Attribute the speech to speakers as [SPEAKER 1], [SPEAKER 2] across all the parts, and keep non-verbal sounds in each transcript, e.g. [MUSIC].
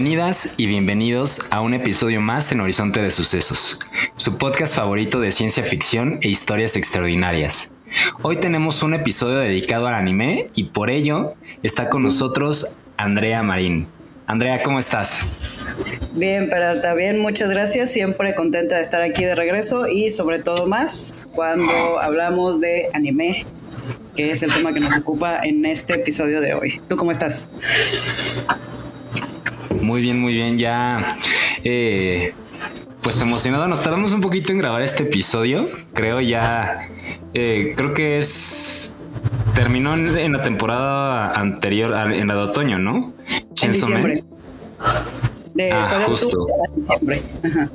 [SPEAKER 1] Bienvenidas y bienvenidos a un episodio más en Horizonte de Sucesos, su podcast favorito de ciencia ficción e historias extraordinarias. Hoy tenemos un episodio dedicado al anime y por ello está con nosotros Andrea Marín. Andrea, ¿cómo estás?
[SPEAKER 2] Bien, Peralta, bien, muchas gracias. Siempre contenta de estar aquí de regreso y sobre todo más cuando hablamos de anime, que es el tema que nos ocupa en este episodio de hoy. ¿Tú cómo estás?
[SPEAKER 1] Muy bien, muy bien. Ya, eh, pues emocionado. Nos tardamos un poquito en grabar este episodio. Creo ya, eh, creo que es terminó en, la temporada anterior, en la de otoño, ¿no?
[SPEAKER 2] En diciembre. De,
[SPEAKER 1] Ah,
[SPEAKER 2] de
[SPEAKER 1] justo.
[SPEAKER 2] diciembre. Ajá.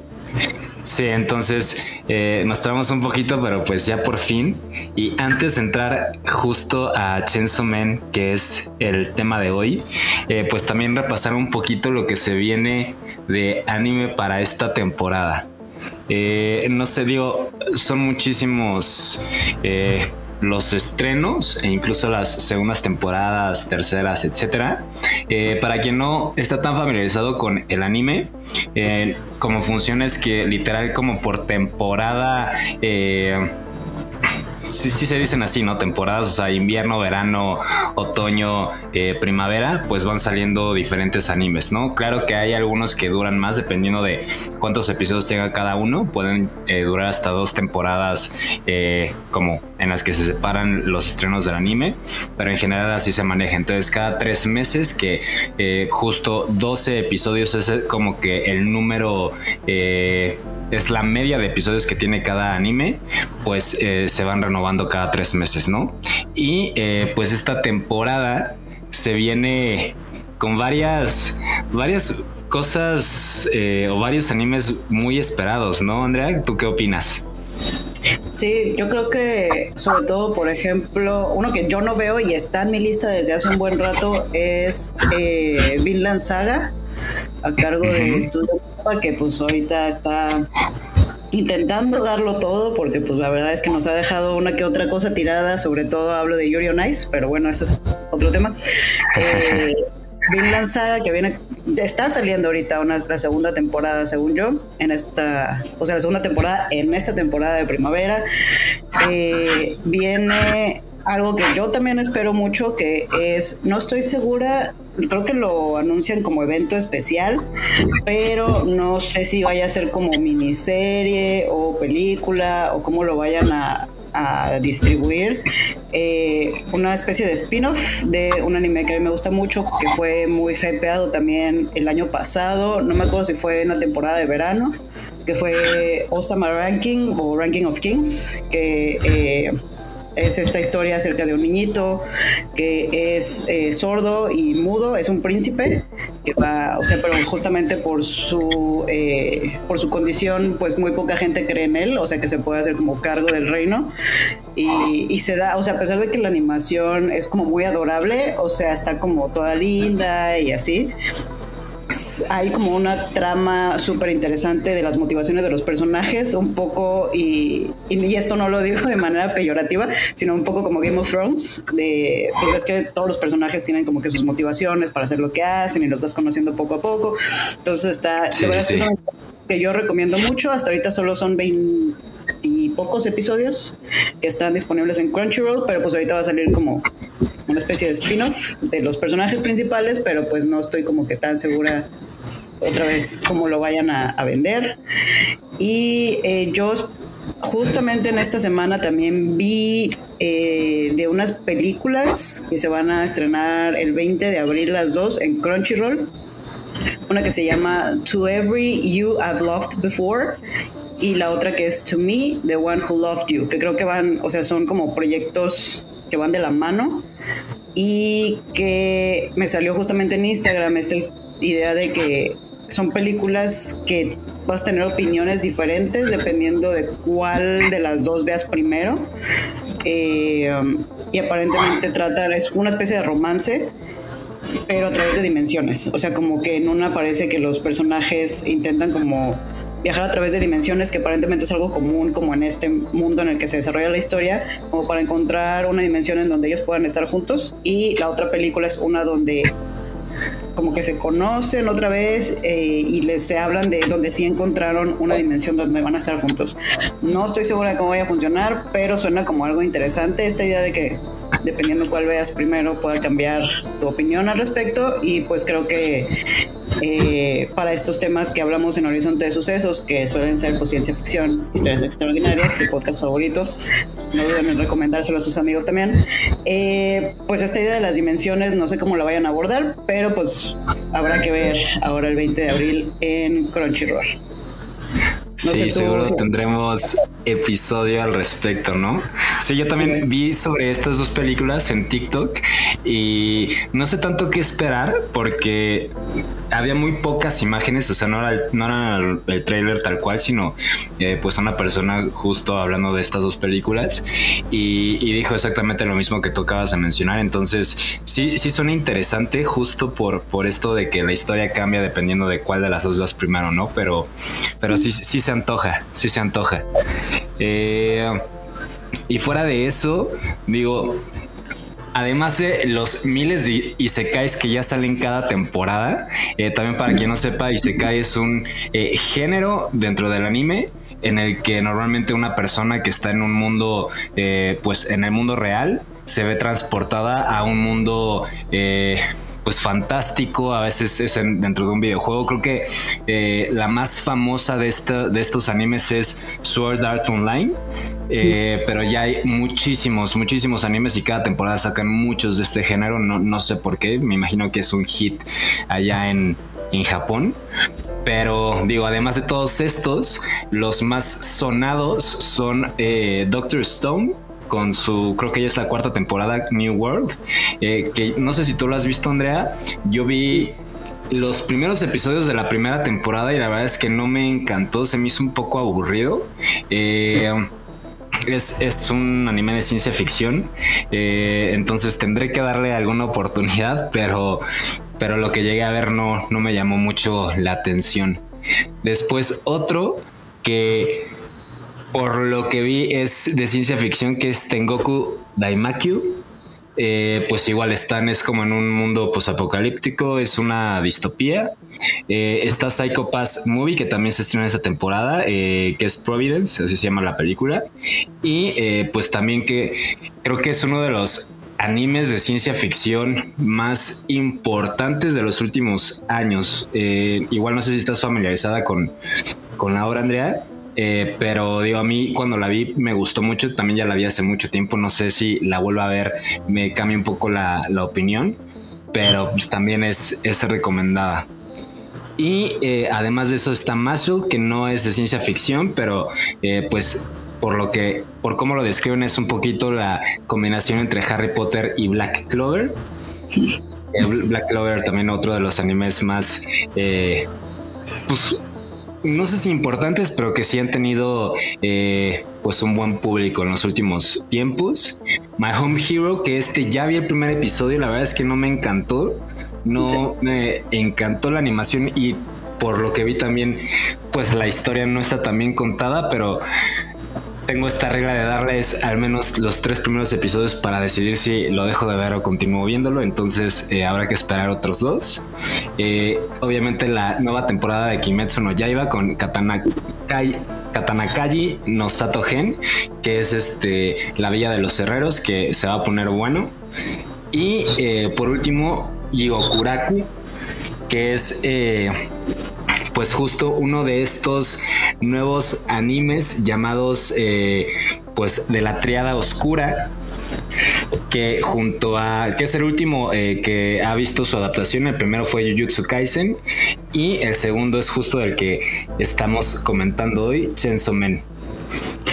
[SPEAKER 1] Sí, entonces eh, nos tramos un poquito, pero pues ya por fin. Y antes de entrar justo a Chainsaw Man, que es el tema de hoy, eh, pues también repasar un poquito lo que se viene de anime para esta temporada. Eh, no sé, digo, son muchísimos eh, los estrenos e incluso las segundas temporadas, terceras, etcétera. Eh, para quien no está tan familiarizado con el anime, eh, como funciona es que literal como por temporada eh, Sí, sí se dicen así, ¿no? Temporadas, o sea, invierno, verano, otoño, eh, primavera, pues van saliendo diferentes animes, ¿no? Claro que hay algunos que duran más dependiendo de cuántos episodios tenga cada uno, pueden eh, durar hasta dos temporadas eh, como en las que se separan los estrenos del anime, pero en general así se maneja. Entonces cada tres meses que eh, justo 12 episodios es el- como que el número... eh, es la media de episodios que tiene cada anime, pues eh, se van renovando cada tres meses, ¿no? Y eh, pues esta temporada se viene con varias, varias cosas eh, o varios animes muy esperados, ¿no, Andrea? ¿Tú qué opinas?
[SPEAKER 2] Sí, yo creo que sobre todo, por ejemplo, uno que yo no veo y está en mi lista desde hace un buen rato es eh, Vinland Saga, a cargo de
[SPEAKER 1] Ujú.
[SPEAKER 2] Studio Mappa, que pues ahorita está intentando darlo todo, porque pues la verdad es que nos ha dejado una que otra cosa tirada, sobre todo hablo de Yuri on Ice, pero bueno, eso es otro tema. [LAUGHS] Eh, Vinland Saga, que viene, está saliendo ahorita una, la segunda temporada, según yo, en esta, o sea, la segunda temporada, en esta temporada de primavera. Eh, viene algo que yo también espero mucho, que es, no estoy segura, creo que lo anuncian como evento especial, pero no sé si vaya a ser como miniserie o película o cómo lo vayan a, a distribuir. Eh, una especie de spin-off de un anime que a mí me gusta mucho, que fue muy hypeado también el año pasado, no me acuerdo si fue en la temporada de verano, que fue Osama Ranking o Ranking of Kings, que... eh, es esta historia acerca de un niñito que es eh, sordo y mudo, es un príncipe que va, o sea, pero justamente por su eh, por su condición, pues muy poca gente cree en él, o sea que se puede hacer como cargo del reino. Y, y se da, o sea, a pesar de que la animación es como muy adorable, o sea, está como toda linda y así, hay como una trama súper interesante de las motivaciones de los personajes, un poco, y, esto no lo digo de manera peyorativa, sino un poco como Game of Thrones, de, pues ves que todos los personajes tienen como que sus motivaciones para hacer lo que hacen y los vas conociendo poco a poco. Entonces está,
[SPEAKER 1] Sí,
[SPEAKER 2] de verdad
[SPEAKER 1] sí,
[SPEAKER 2] que
[SPEAKER 1] sí.
[SPEAKER 2] es una que yo recomiendo mucho, hasta ahorita solo son 20 y pocos episodios que están disponibles en Crunchyroll, pero pues ahorita va a salir como una especie de spin-off de los personajes principales, pero pues no estoy como que tan segura otra vez cómo lo vayan a, vender. Y eh, yo justamente en esta semana también vi eh, de unas películas que se van a estrenar el 20 de abril las dos en Crunchyroll. Una que se llama To Every You I've Loved Before y la otra que es To Me, The One Who Loved You, que creo que van, o sea, son como proyectos que van de la mano y que me salió justamente en Instagram esta idea de que son películas que vas a tener opiniones diferentes dependiendo de cuál de las dos veas primero. Eh, um, y aparentemente trata, es una especie de romance, pero a través de dimensiones. O sea, como que en una parece que los personajes intentan como viajar a través de dimensiones, que aparentemente es algo común como en este mundo en el que se desarrolla la historia, como para encontrar una dimensión en donde ellos puedan estar juntos. Y la otra película es una donde como que se conocen otra vez eh, y les se hablan de donde sí encontraron una dimensión donde van a estar juntos. No estoy segura de cómo vaya a funcionar, pero suena como algo interesante esta idea de que dependiendo cuál veas primero pueda cambiar tu opinión al respecto y pues creo que eh, para estos temas que hablamos en Horizonte de Sucesos, que suelen ser pues, ciencia ficción, historias extraordinarias, su podcast favorito, no duden en recomendárselo a sus amigos también, eh, pues esta idea de las dimensiones no sé cómo la vayan a abordar, pero pues habrá que ver ahora el 20 de abril en Crunchyroll.
[SPEAKER 1] Sí, seguro tendremos episodio al respecto, ¿no? Sí, yo también vi sobre estas dos películas en TikTok y no sé tanto qué esperar porque había muy pocas imágenes, o sea, no era, no era el, trailer tal cual, sino eh, pues una persona justo hablando de estas dos películas y, dijo exactamente lo mismo que tú acabas de mencionar. Entonces, sí, sí suena interesante justo por, por esto de que la historia cambia dependiendo de cuál de las dos vas primero, ¿no? Pero, pero sí, sí se antoja, sí se antoja. Eh, y fuera de eso, digo, Además de los miles de isekais que ya salen cada temporada, eh, también para quien no sepa, isekai es un eh, género dentro del anime en el que normalmente una persona que está en un mundo, pues en el mundo real, se ve transportada a un mundo pues fantástico, a veces es dentro de un videojuego. Creo que eh, la más famosa de, esta, de estos animes es Sword Art Online, eh, pero ya hay muchísimos, muchísimos animes y cada temporada sacan muchos de este género, no, no sé por qué, me imagino que es un hit allá en, en Japón. Pero digo, además de todos estos, los más sonados son eh, Doctor Stone, con su, creo que ya es la cuarta temporada, New World, eh, que no sé si tú lo has visto, Andrea, yo vi los primeros episodios de la primera temporada y la verdad es que no me encantó, se me hizo un poco aburrido. Eh, es, un anime de ciencia ficción, eh, entonces tendré que darle alguna oportunidad, pero, pero lo que llegué a ver no, no me llamó mucho la atención. Después otro que por lo que vi es de ciencia ficción que es Tengoku Daimakyu. Eh, pues igual están, es como en un mundo apocalíptico, es una distopía. Eh, está Psycho Pass Movie, que también se estrena esta temporada, eh, que es Providence, así se llama la película. Y pues también que creo que es uno de los animes de ciencia ficción más importantes de los últimos años. igual no sé si estás familiarizada con, con la obra, Andrea. Eh, pero digo, a mí cuando la vi me gustó mucho, también ya la vi hace mucho tiempo, no sé si la vuelvo a ver, me cambia un poco la, opinión, pero pues también es, es recomendada. Y eh, además de eso está Muscle, que no es de ciencia ficción, pero eh, pues por lo que, por cómo lo describen es un poquito la combinación entre Harry Potter y Black Clover. Black Clover también otro de los animes más, pues no sé si importantes, pero que sí han tenido eh, pues un buen público en los últimos tiempos. My Home Hero, que este ya vi el primer episodio, la verdad es que no me encantó. No me encantó la animación y por lo que vi también, pues la historia no está tan bien contada, pero tengo esta regla de darles al menos los tres primeros episodios para decidir si lo dejo de ver o continúo viéndolo. Entonces eh, habrá que esperar otros dos. Eh, obviamente la nueva temporada de Kimetsu no Yaiba con Katanakai, Katanakaji no Sato Gen, que es este la Villa de los Herreros, que se va a poner bueno. Y eh, por último, Yigokuraku, que es pues justo uno de estos nuevos animes llamados eh, pues de la triada oscura que junto a que es el último eh, que ha visto su adaptación el primero fue Jujutsu Kaisen y el segundo es justo el que estamos comentando hoy Chainsaw Man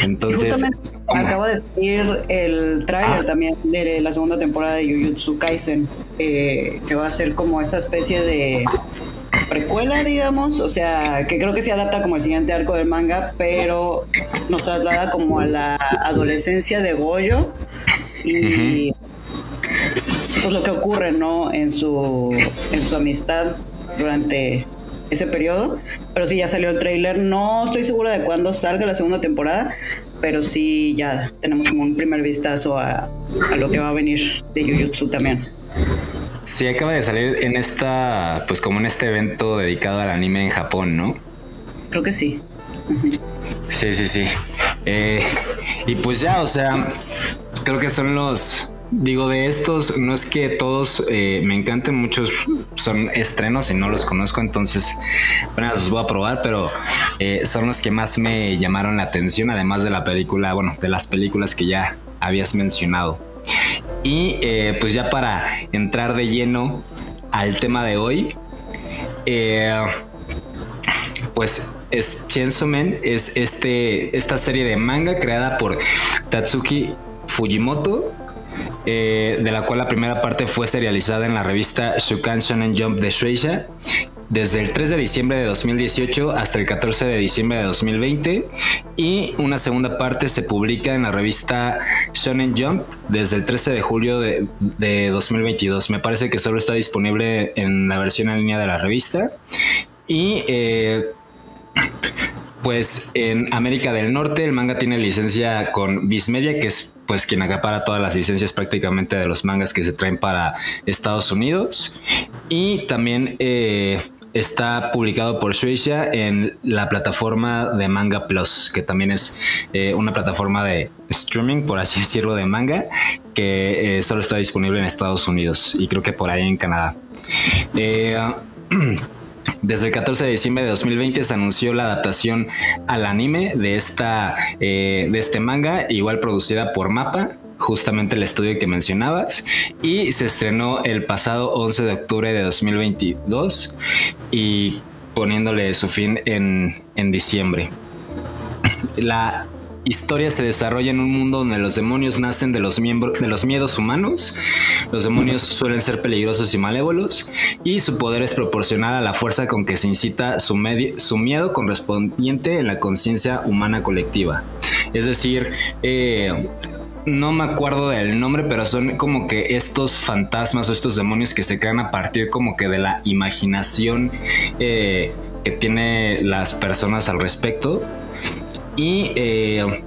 [SPEAKER 1] entonces
[SPEAKER 2] acabo de salir el tráiler
[SPEAKER 1] Ah.
[SPEAKER 2] también de la segunda temporada de Jujutsu Kaisen, eh, que va a ser como esta especie de precuela, digamos, o sea, que creo que se adapta como el siguiente arco del manga, pero nos traslada como a la adolescencia de Goyo y pues lo que ocurre, ¿no? En su, en su amistad durante ese periodo. Pero sí, ya salió el tráiler. No estoy segura de cuándo salga la segunda temporada, pero sí ya tenemos como un primer vistazo a, a lo que va a venir de Jujutsu también.
[SPEAKER 1] Sí, acaba de salir en esta, pues como en este evento dedicado al anime en Japón, ¿no?
[SPEAKER 2] Creo que sí.
[SPEAKER 1] Sí, sí, sí. Eh, y pues ya, o sea, creo que son los, digo, de estos, no es que todos eh, me encanten, muchos son estrenos y no los conozco, entonces apenas los voy a probar, pero eh, son los que más me llamaron la atención, además de la película, bueno, de las películas que ya habías mencionado. Y eh, pues ya para entrar de lleno al tema de hoy, eh, pues es Chainsaw Man, es este, esta serie de manga creada por Tatsuki Fujimoto, eh, de la cual la primera parte fue serializada en la revista Shukan Shonen Jump de Shueisha desde el 3 de diciembre de 2018 hasta el 14 de diciembre de 2020 y una segunda parte se publica en la revista Shonen Jump desde el 13 de julio de, de 2022. Me parece que solo está disponible en la versión en línea de la revista y eh, pues en América del Norte el manga tiene licencia con Viz Media, que es pues quien acapara todas las licencias prácticamente de los mangas que se traen para Estados Unidos. Y también eh, está publicado por Shueisha en la plataforma de Manga Plus, que también es eh, una plataforma de streaming, por así [LAUGHS] decirlo, de manga, que eh, solo está disponible en Estados Unidos y creo que por ahí en Canadá. Eh, [CLEARS THROAT] Desde el 14 de diciembre de 2020 se anunció la adaptación al anime de, esta, de este manga, igual producida por Mapa, justamente el estudio que mencionabas, y se estrenó el pasado 11 de octubre de 2022 y poniéndole su fin en, en diciembre. La historia se desarrolla en un mundo donde los demonios nacen de los, miembros, de los miedos humanos. Los demonios suelen ser peligrosos y malévolos y su poder es proporcional a la fuerza con que se incita su, su miedo correspondiente en la conciencia humana colectiva. Es decir, eh, no me acuerdo del nombre, pero son como que estos fantasmas o estos demonios que se crean a partir como que de la imaginación eh, que tiene las personas al respecto. Y, eh,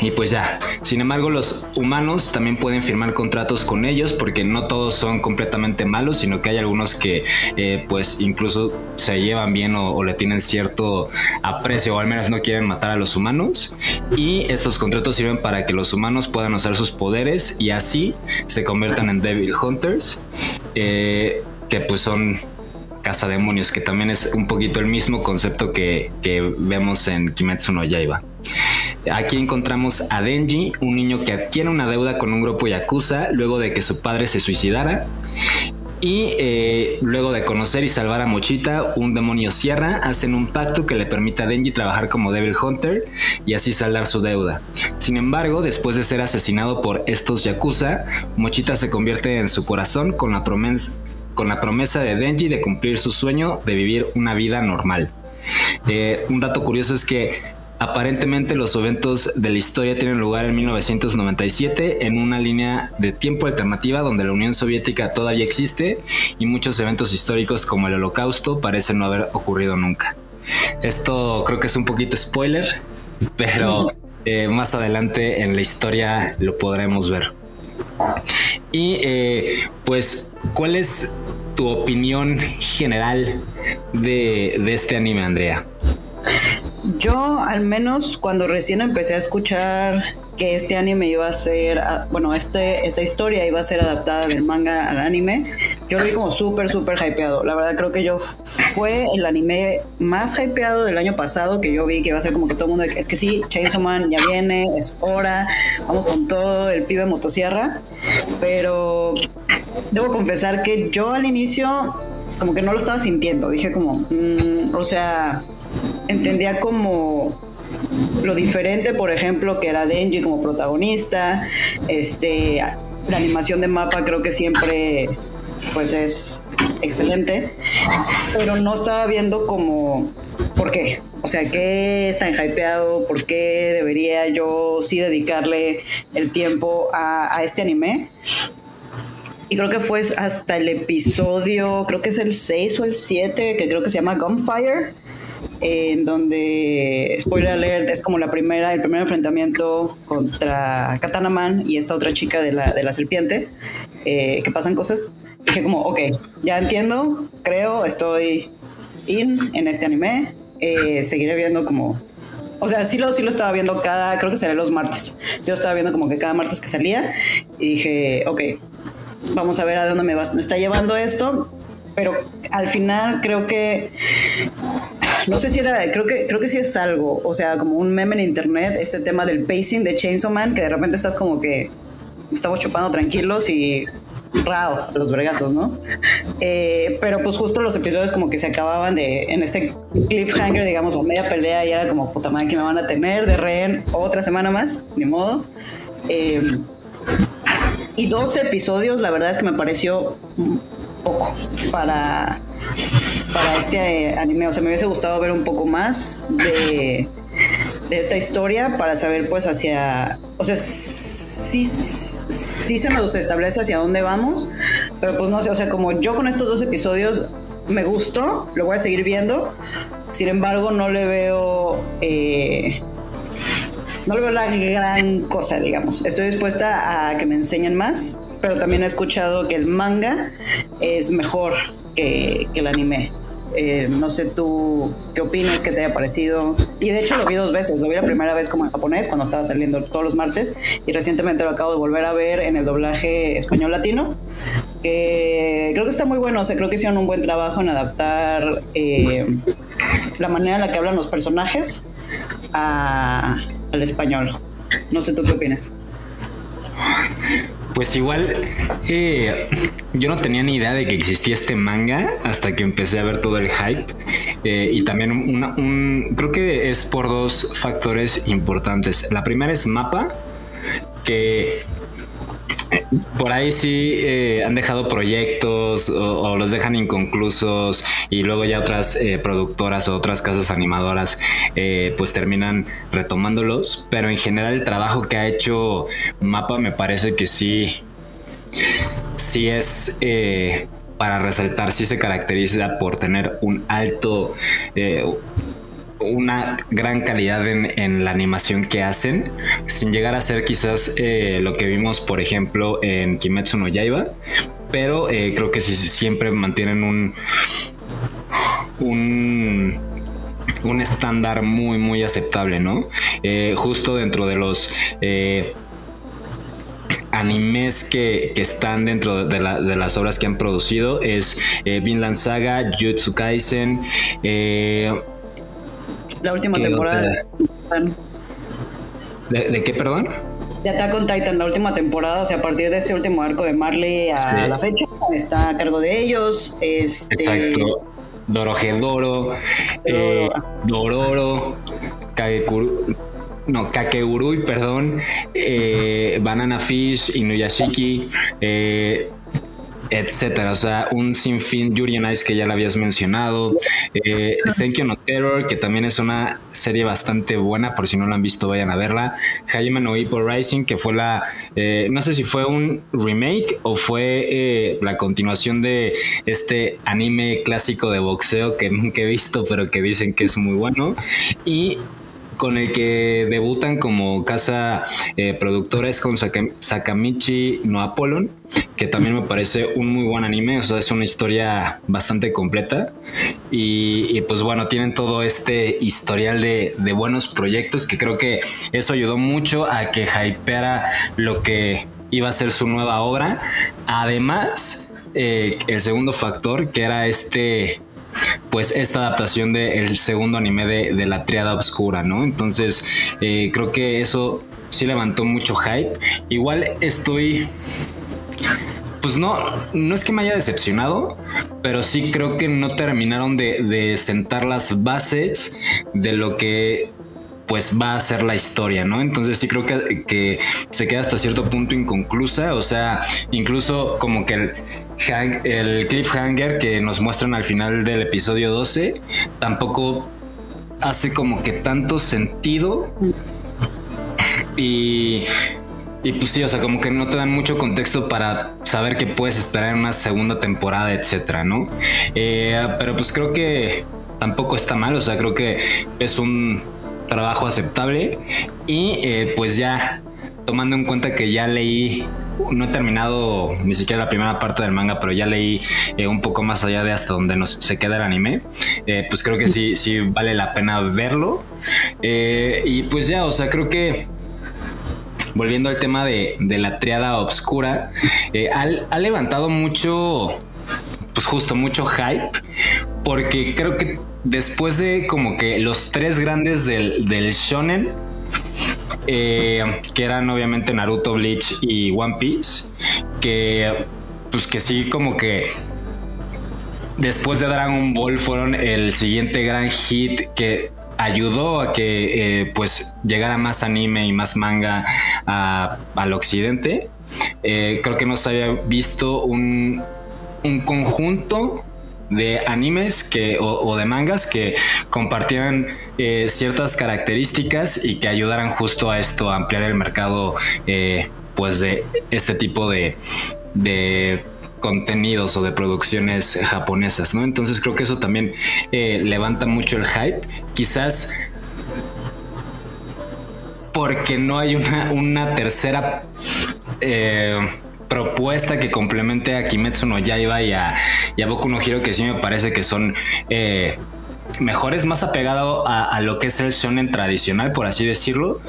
[SPEAKER 1] y pues ya, sin embargo los humanos también pueden firmar contratos con ellos porque no todos son completamente malos, sino que hay algunos que eh, pues incluso se llevan bien o, o, le tienen cierto aprecio o al menos no quieren matar a los humanos. Y estos contratos sirven para que los humanos puedan usar sus poderes y así se conviertan en Devil Hunters, eh, que pues son cazademonios, que también es un poquito el mismo concepto que, que vemos en Kimetsu no Yaiba. Aquí encontramos a Denji, un niño que adquiere una deuda con un grupo yakuza luego de que su padre se suicidara. Y eh, luego de conocer y salvar a Mochita, un demonio sierra, hacen un pacto que le permite a Denji trabajar como Devil Hunter y así saldar su deuda. Sin embargo, después de ser asesinado por estos yakuza, Mochita se convierte en su corazón con la promesa con la promesa de Denji de cumplir su sueño de vivir una vida normal. Eh, un dato curioso es que aparentemente los eventos de la historia tienen lugar en 1997 en una línea de tiempo alternativa donde la Unión Soviética todavía existe y muchos eventos históricos como el Holocausto parecen no haber ocurrido nunca. Esto creo que es un poquito spoiler, pero [LAUGHS] eh, más adelante en la historia lo podremos ver. Y eh, pues, ¿cuál es tu opinión general de, de, este anime, Andrea?
[SPEAKER 2] Yo, al menos cuando recién empecé a escuchar que este anime iba a ser, bueno, este, esta historia iba a ser adaptada del manga al anime, yo lo vi como súper, súper hypeado. La verdad creo que yo fue el anime más hypeado del año pasado que yo vi que iba a ser como que todo el mundo, es que sí, Chainsaw Man ya viene, es hora, vamos con todo, el pibe motosierra, pero debo confesar que yo al inicio como que no lo estaba sintiendo, dije como, mmm, o sea, entendía como lo diferente, por ejemplo, que era Denji como protagonista, este, la animación de mapa creo que siempre pues es excelente, pero no estaba viendo como por qué, o sea, qué es tan hypeado, por qué debería yo sí dedicarle el tiempo a, a este anime. Y creo que fue hasta el episodio, creo que es el 6 o el 7, que creo que se llama Gunfire, en donde, spoiler alert, es como la primera, el primer enfrentamiento contra Katana Man y esta otra chica de la, de la serpiente, eh, que pasan cosas. Dije como, ok, ya entiendo, creo, estoy in en este anime, eh, seguiré viendo como... O sea, sí lo, sí lo estaba viendo cada, creo que sería los martes. Sí lo estaba viendo como que cada martes que salía. Y dije, ok, vamos a ver a dónde me, va, me está llevando esto. Pero al final creo que no sé si era, creo que, creo que sí es algo, o sea, como un meme en internet, este tema del pacing de Chainsaw Man, que de repente estás como que estamos chupando tranquilos y raro los bregazos, ¿no? Eh, pero pues justo los episodios como que se acababan de, en este cliffhanger, digamos, o media pelea y era como, puta madre, que me van a tener de rehén otra semana más, ni modo. Eh, y 12 episodios, la verdad es que me pareció poco para, para este anime. O sea, me hubiese gustado ver un poco más de, de esta historia para saber pues hacia... O sea, sí, sí se nos establece hacia dónde vamos, pero pues no sé, o sea, como yo con estos dos episodios me gustó, lo voy a seguir viendo, sin embargo no le veo... Eh, no le veo la gran cosa, digamos. Estoy dispuesta a que me enseñen más, pero también he escuchado que el manga es mejor que, que el anime. Eh, no sé tú qué opinas, qué te haya parecido. Y de hecho lo vi dos veces. Lo vi la primera vez como en japonés, cuando estaba saliendo todos los martes. Y recientemente lo acabo de volver a ver en el doblaje español-latino. Que creo que está muy bueno. O sea, creo que hicieron un buen trabajo en adaptar eh, la manera en la que hablan los personajes a, al español. No sé tú qué opinas.
[SPEAKER 1] Pues igual, eh, yo no tenía ni idea de que existía este manga hasta que empecé a ver todo el hype. Eh, y también creo que es por dos factores importantes. La primera es mapa, que por ahí sí eh, han dejado proyectos o, los dejan inconclusos y luego ya otras eh, productoras o otras casas animadoras eh, pues terminan retomándolos, pero en general el trabajo que ha hecho Mapa me parece que sí, sí es para resaltar, sí se caracteriza por tener un alto... una gran calidad en, en la animación que hacen, sin llegar a ser quizás eh, lo que vimos, por ejemplo, en Kimetsu no Yaiba, pero eh, creo que sí, siempre mantienen un, un, un estándar muy, muy aceptable, ¿no? Eh, justo dentro de los... animes que, que están dentro de, la- de las obras que han producido es eh, Vinland Saga, Jujutsu Kaisen,
[SPEAKER 2] La última
[SPEAKER 1] ¿Qué
[SPEAKER 2] temporada de,
[SPEAKER 1] ¿de, de qué, perdón?
[SPEAKER 2] de Attack on Titan, la última temporada, o sea, a partir de este último arco de Marley a
[SPEAKER 1] Sí.
[SPEAKER 2] la fecha, está a cargo de ellos. Este,
[SPEAKER 1] Exacto. Dorohedoro, eh, Dororo, Kagekuru, no, Kakeurui, perdón, eh, Banana Fish, Inuyashiki, eh, etcétera. O sea, un sinfín, Yuri on Ice que ya la habías mencionado, eh, Senkyo no Terror, que también es una serie bastante buena, por si no la han visto, vayan a verla. Hajime no Ippo Rising, que fue la, eh, no sé si fue un remake o fue eh, la continuación de este anime clásico de boxeo que nunca he visto, pero que dicen que es muy bueno. Y con el que debutan como casa eh, productora es con Saka- Sakamichi no Apollon, que también me parece un muy buen anime, o sea, es una historia bastante completa y, pues bueno, tienen todo este historial de, de buenos proyectos que creo que eso ayudó mucho a que hypeara lo que iba a ser su nueva obra. Además, eh, el segundo factor que era este pues esta adaptación del segundo anime de, de la triada oscura, ¿no? Entonces eh, creo que eso sí levantó mucho hype. Igual estoy pues no, no es que me haya decepcionado, pero sí creo que no terminaron de, de sentar las bases de lo que pues va a ser la historia, ¿no? Entonces sí creo que, que se queda hasta cierto punto inconclusa, o sea, incluso como que el, hang- el cliffhanger que nos muestran al final del episodio 12 tampoco hace como que tanto sentido y, y pues sí, o sea, como que no te dan mucho contexto para saber qué puedes esperar en una segunda temporada, etcétera, ¿no? Eh, pero pues creo que tampoco está mal, o sea, creo que es un trabajo aceptable y eh, pues ya tomando en cuenta que ya leí no he terminado ni siquiera la primera parte del manga, pero ya leí eh, un poco más allá de hasta donde nos, se queda el anime. Eh, pues creo que sí, sí vale la pena verlo. Y pues ya, o sea, creo que volviendo al tema de, de la triada obscura, ha, ha levantado mucho, pues justo mucho hype, porque creo que después de como que los tres grandes del, del shonen, eh, que eran obviamente Naruto, Bleach y One Piece, que pues que sí como que después de Dragon Ball fueron el siguiente gran hit que ayudó a que eh, pues llegara más anime y más manga a- al occidente. Eh, creo que no se había visto un, un conjunto de animes que, o, de mangas que compartieran eh, ciertas características y que ayudaran justo a esto, a ampliar el mercado eh, pues de este tipo de, de contenidos o de producciones japonesas, ¿no? Entonces creo que eso también eh, levanta mucho el hype. Quizás porque no hay una, una tercera propuesta que complemente a Kimetsu no Yaiba y a, y a Boku no Hero que sí me parece que son eh, mejores, más apegado a, lo que es el shonen tradicional, por así decirlo,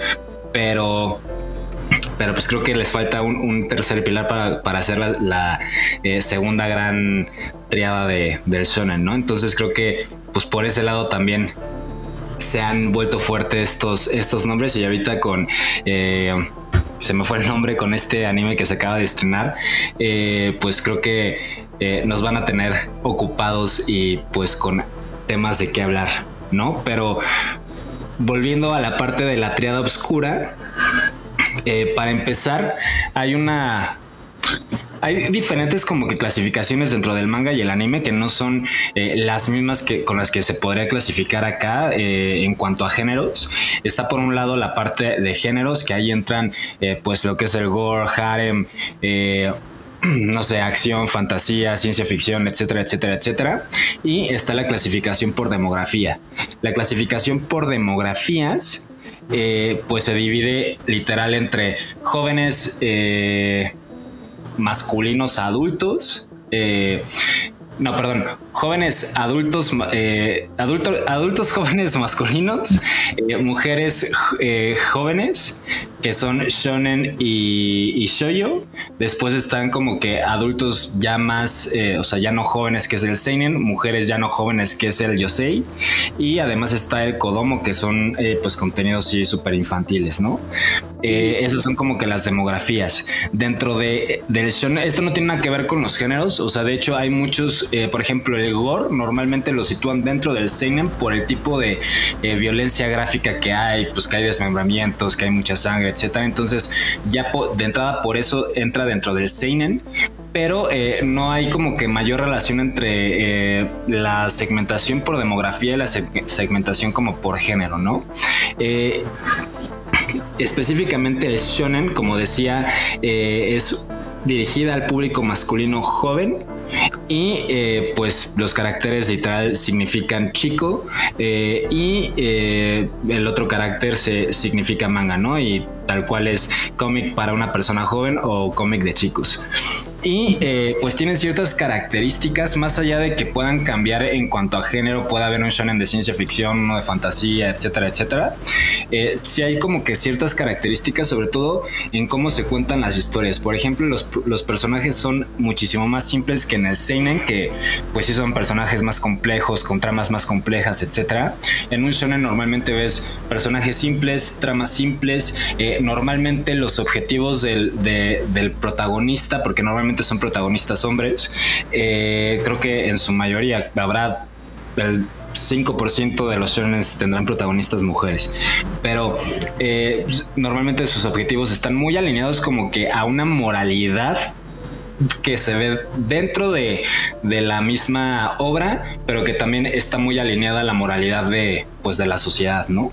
[SPEAKER 1] pero pero pues creo que les falta un, tercer pilar para, para hacer la, la, eh, segunda gran triada de, del shonen, ¿no? Entonces creo que pues por ese lado también se han vuelto fuertes estos, estos nombres y ahorita con... eh, se me fue el nombre con este anime que se acaba de estrenar, eh, pues creo que eh, nos van a tener ocupados y pues con temas de qué hablar, ¿no? Pero volviendo a la parte de la triada oscura, para empezar, hay una. Hay diferentes como que clasificaciones dentro del manga y el anime que no son eh, las mismas que con las que se podría clasificar acá eh, en cuanto a géneros. Está por un lado la parte de géneros que ahí entran eh, pues lo que es el gore, harem, eh, [CLEARS THROAT] no sé, acción, fantasía, ciencia ficción, etcétera, etcétera, etcétera. Y está la clasificación por demografía. La clasificación por demografías eh, pues se divide literal entre jóvenes eh, masculinos adultos. eh, no, perdón, jóvenes adultos, eh, adulto- adultos [LAUGHS] jóvenes masculinos, eh, mujeres eh, jóvenes que son shonen y, y shoujo. Después están como que adultos ya más, eh, o sea, ya no jóvenes que es el seinen, mujeres ya no jóvenes que es el yosei y además está el kodomo que son eh, pues contenidos sí súper infantiles, ¿no? Eh, esas son como que las demografías. Dentro de, del shonen, esto no tiene nada que ver con los géneros, o sea, de hecho hay muchos, eh, por ejemplo, el gore normalmente lo sitúan dentro del seinen por el tipo de eh, violencia gráfica que hay, pues que hay desmembramientos, que hay mucha sangre, etcétera. Entonces, ya de entrada por eso entra dentro del seinen, pero eh, no hay como que mayor relación entre eh, la segmentación por demografía y la seg- segmentación como por género, ¿no? Eh, específicamente el shonen, como decía, es dirigida al público masculino joven y eh, pues los caracteres literal significan chico eh, y eh, el otro carácter se significa manga, ¿no? Y tal cual es cómic para una persona joven o cómic de chicos. Y eh, pues tienen ciertas características, más allá de que puedan cambiar en cuanto a género, puede haber un shonen de ciencia ficción, uno de fantasía, etcétera, etcétera. Eh, sí hay como que ciertas características, sobre todo en cómo se cuentan las historias. Por ejemplo, los, los personajes son muchísimo más simples que en el seinen, que pues sí son personajes más complejos, con tramas más complejas, etcétera. En un shonen normalmente ves personajes simples, tramas simples, eh, normalmente los objetivos del, de- del protagonista, porque normalmente son protagonistas hombres, eh, creo que en su mayoría habrá el 5% de los shonen tendrán protagonistas mujeres, pero eh, pues, normalmente sus objetivos están muy alineados como que a una moralidad que se ve dentro de, de, la misma obra, pero que también está muy alineada a la moralidad de, pues, de la sociedad, ¿no?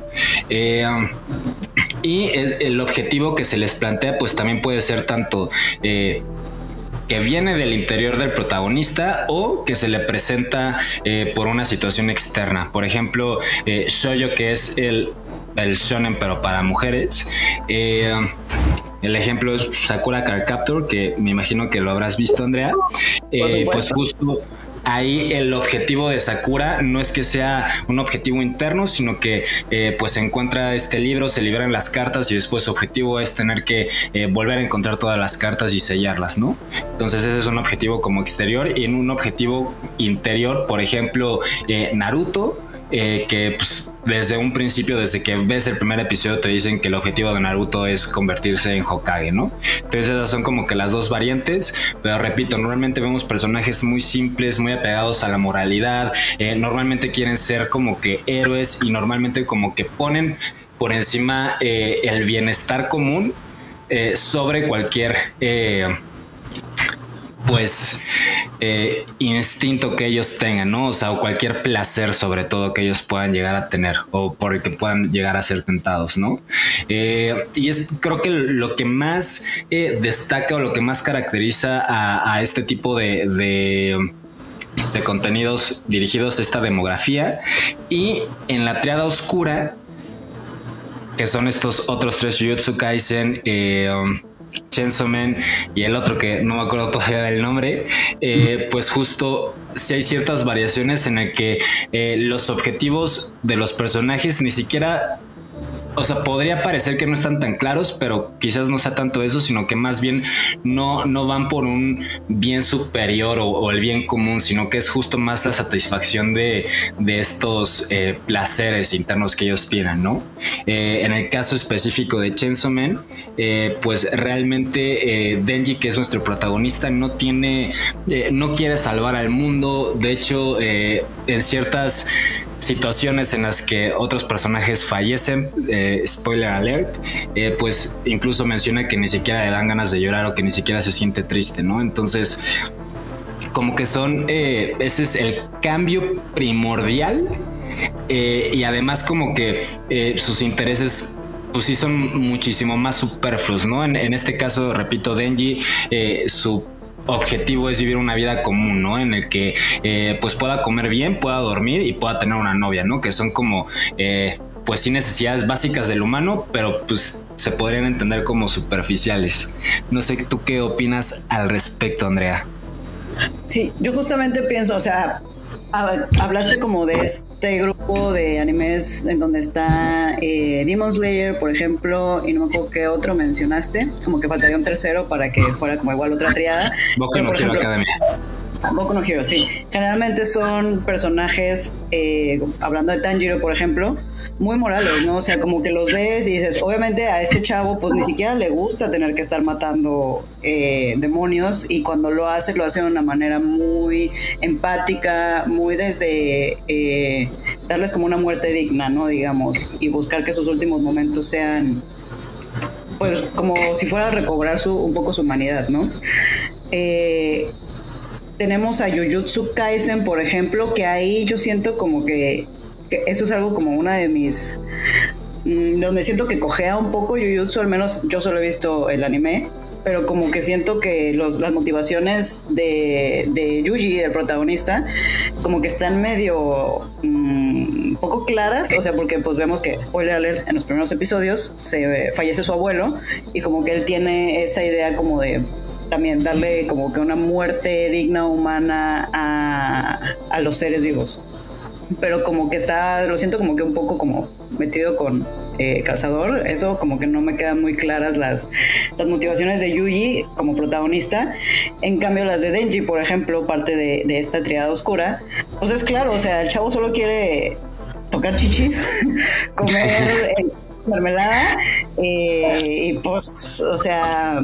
[SPEAKER 1] Eh, y es, el objetivo que se les plantea, pues también puede ser tanto eh, que viene del interior del protagonista o que se le presenta eh, por una situación externa. Por ejemplo, Shoyo, que es el, el shonen, pero para mujeres. El ejemplo es Sakura Card Captor, que me imagino que lo habrás visto, Andrea. Eh, pues justo ahí el objetivo de Sakura no es que sea un objetivo interno, sino que eh, pues se encuentra este libro, se liberan las cartas y después su objetivo es tener que eh, volver a encontrar todas las cartas y sellarlas, ¿no? Entonces ese es un objetivo como exterior y en un objetivo interior, por ejemplo, eh, Naruto eh, que pues, desde un principio, desde que ves el primer episodio, te dicen que el objetivo de Naruto es convertirse en Hokage, ¿no? Entonces esas son como que las dos variantes, pero repito, normalmente vemos personajes muy simples, muy apegados a la moralidad, eh, normalmente quieren ser como que héroes y normalmente como que ponen por encima eh, el bienestar común sobre cualquier pues eh, instinto que ellos tengan, ¿no? O sea, o cualquier placer sobre todo que ellos puedan llegar a tener o por el que puedan llegar a ser tentados, ¿no? Eh, y es creo que lo que más eh, destaca o lo que más caracteriza a, este tipo de, de contenidos dirigidos a esta demografía y en la triada oscura que son estos otros tres Jujutsu Kaisen um, Chainsaw Man y el otro que no me acuerdo todavía del nombre, eh, pues justo si hay ciertas variaciones en el que eh, los objetivos de los personajes ni siquiera o sea, podría parecer que no están tan claros, pero quizás no sea tanto eso, sino que más bien no, no van por un bien superior o, el bien común, sino que es justo más la satisfacción de, de estos eh, placeres internos que ellos tienen, ¿no? Eh, en el caso específico de Chainsaw Man, eh, pues realmente eh, Denji, que es nuestro protagonista, no tiene, no quiere salvar al mundo, de hecho, en ciertas situaciones en las que otros personajes fallecen, eh, spoiler alert, eh, pues incluso menciona que ni siquiera le dan ganas de llorar o que ni siquiera se siente triste, ¿no? Entonces, como que son, eh, ese es el cambio primordial y además como que sus intereses pues sí son muchísimo más superfluos, ¿no? En, en este caso, repito, Denji, eh, su objetivo es vivir una vida común, ¿no? En el que eh, pues pueda comer bien, pueda dormir y pueda tener una novia, ¿no? Que son como eh, pues sí necesidades básicas del humano, pero pues se podrían entender como superficiales. No sé tú qué opinas al respecto, Andrea.
[SPEAKER 2] Sí, yo justamente pienso, o sea, hab- hablaste como de este grupo de animes en donde está eh, Demon Slayer, por ejemplo, y no me acuerdo qué otro mencionaste, como que faltaría un tercero para que fuera como igual otra triada.
[SPEAKER 1] Boku
[SPEAKER 2] Pero,
[SPEAKER 1] no
[SPEAKER 2] por
[SPEAKER 1] Hero
[SPEAKER 2] ejemplo,
[SPEAKER 1] Academia.
[SPEAKER 2] Boku no sí. Generalmente son personajes, eh, hablando de Tanjiro, por ejemplo, muy morales, ¿no? O sea, como que los ves y dices, obviamente a este chavo, pues ni siquiera le gusta tener que estar matando eh, demonios y cuando lo hace, lo hace de una manera muy empática, muy desde eh, darles como una muerte digna, ¿no? Digamos, y buscar que sus últimos momentos sean, pues, como si fuera a recobrar su, un poco su humanidad, ¿no? Eh, tenemos a Jujutsu Kaisen, por ejemplo, que ahí yo siento como que, eso es algo como una de mis... mm, donde siento que cojea un poco Jujutsu, al menos yo solo he visto el anime, pero como que siento que los, las motivaciones de, de Yuji, el protagonista, como que están medio mm, poco claras, o sea, porque pues vemos que, spoiler alert, en los primeros episodios se fallece su abuelo y como que él tiene esta idea como de también darle como que una muerte digna humana a, a los seres vivos. Pero como que está, lo siento como que un poco como metido con eh, calzador. Eso como que no me quedan muy claras las, las motivaciones de Yuji como protagonista. En cambio las de Denji, por ejemplo, parte de, de esta triada oscura, pues es claro, o sea, el chavo solo quiere tocar chichis, [LAUGHS] comer [LAUGHS] eh, mermelada eh, y pues, o sea,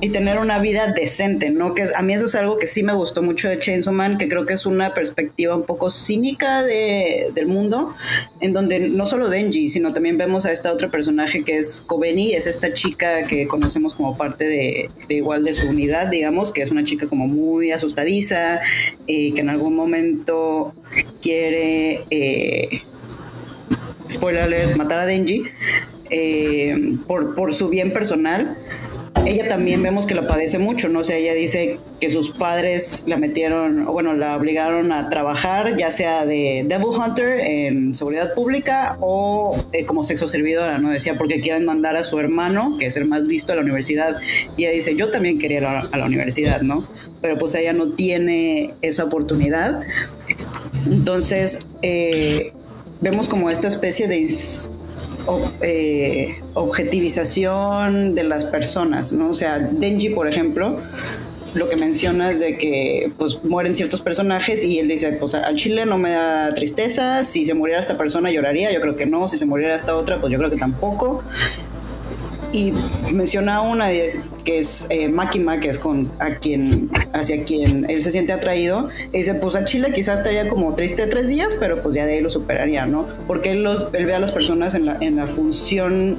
[SPEAKER 2] y tener una vida decente, ¿no? Que a mí eso es algo que sí me gustó mucho de Chainsaw Man, que creo que es una perspectiva un poco cínica de, del mundo, en donde no solo Denji, sino también vemos a esta otra personaje que es Kobeni, es esta chica que conocemos como parte de, igual de su unidad, digamos, que es una chica como muy asustadiza, y que en algún momento quiere, eh, spoiler alert, matar a Denji. Eh, por, por su bien personal, ella también vemos que la padece mucho, ¿no? O sea, ella dice que sus padres la metieron, bueno, la obligaron a trabajar, ya sea de Devil Hunter en seguridad pública o eh, como sexo servidora, ¿no? Decía porque quieren mandar a su hermano, que es el más listo, a la universidad. Y ella dice, yo también quería ir a, la universidad, ¿no? Pero pues ella no tiene esa oportunidad. Entonces, eh, vemos como esta especie de eh, objetivización de las personas, ¿no? O sea, Denji, por ejemplo, lo que mencionas de que pues mueren ciertos personajes y él dice, pues al chile no me da tristeza, si se muriera esta persona lloraría, yo creo que no, si se muriera esta otra, pues yo creo que tampoco y menciona una que es eh, Makima, que es con a quien, hacia quien él se siente atraído, y dice, pues a Chile quizás estaría como triste tres días, pero pues ya de ahí lo superaría, ¿no? Porque él, los, él ve a las personas en la, en la función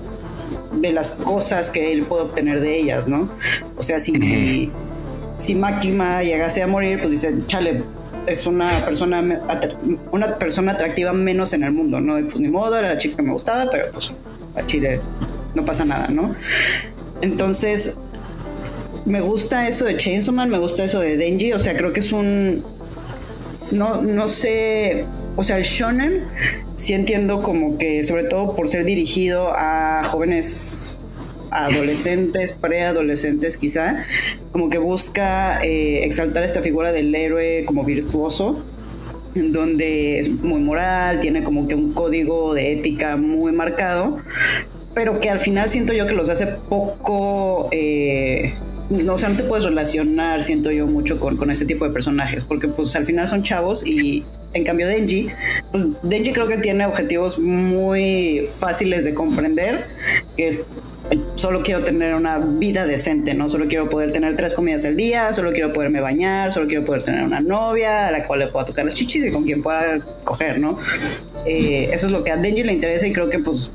[SPEAKER 2] de las cosas que él puede obtener de ellas, ¿no? O sea, si, si Makima llegase a morir, pues dice, chale, es una persona una persona atractiva menos en el mundo, ¿no? Y pues ni modo, era la chica que me gustaba, pero pues a Chile no pasa nada, ¿no? Entonces, me gusta eso de Chainsaw Man, me gusta eso de Denji, o sea, creo que es un... No, no sé, o sea, el shonen sí entiendo como que, sobre todo por ser dirigido a jóvenes adolescentes, [LAUGHS] preadolescentes quizá, como que busca eh, exaltar esta figura del héroe como virtuoso, donde es muy moral, tiene como que un código de ética muy marcado, pero que al final siento yo que los hace poco... Eh, no, o sea, no te puedes relacionar, siento yo, mucho con, con este tipo de personajes, porque pues al final son chavos y en cambio Denji, pues Denji creo que tiene objetivos muy fáciles de comprender, que es solo quiero tener una vida decente, ¿no? Solo quiero poder tener tres comidas al día, solo quiero poderme bañar, solo quiero poder tener una novia a la cual le pueda tocar las chichis y con quien pueda coger, ¿no? Eh, eso es lo que a Denji le interesa y creo que pues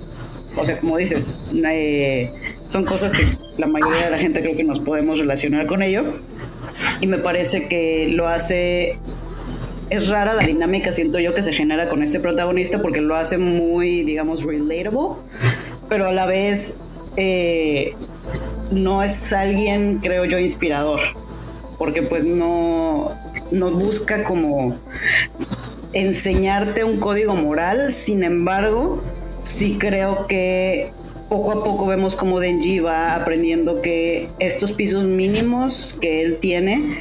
[SPEAKER 2] o sea, como dices, eh, son cosas que la mayoría de la gente creo que nos podemos relacionar con ello. Y me parece que lo hace es rara la dinámica, siento yo, que se genera con este protagonista porque lo hace muy, digamos, relatable, pero a la vez eh, no es alguien, creo yo, inspirador, porque pues no, no busca como enseñarte un código moral, sin embargo, sí creo que poco a poco vemos como Denji va aprendiendo que estos pisos mínimos que él tiene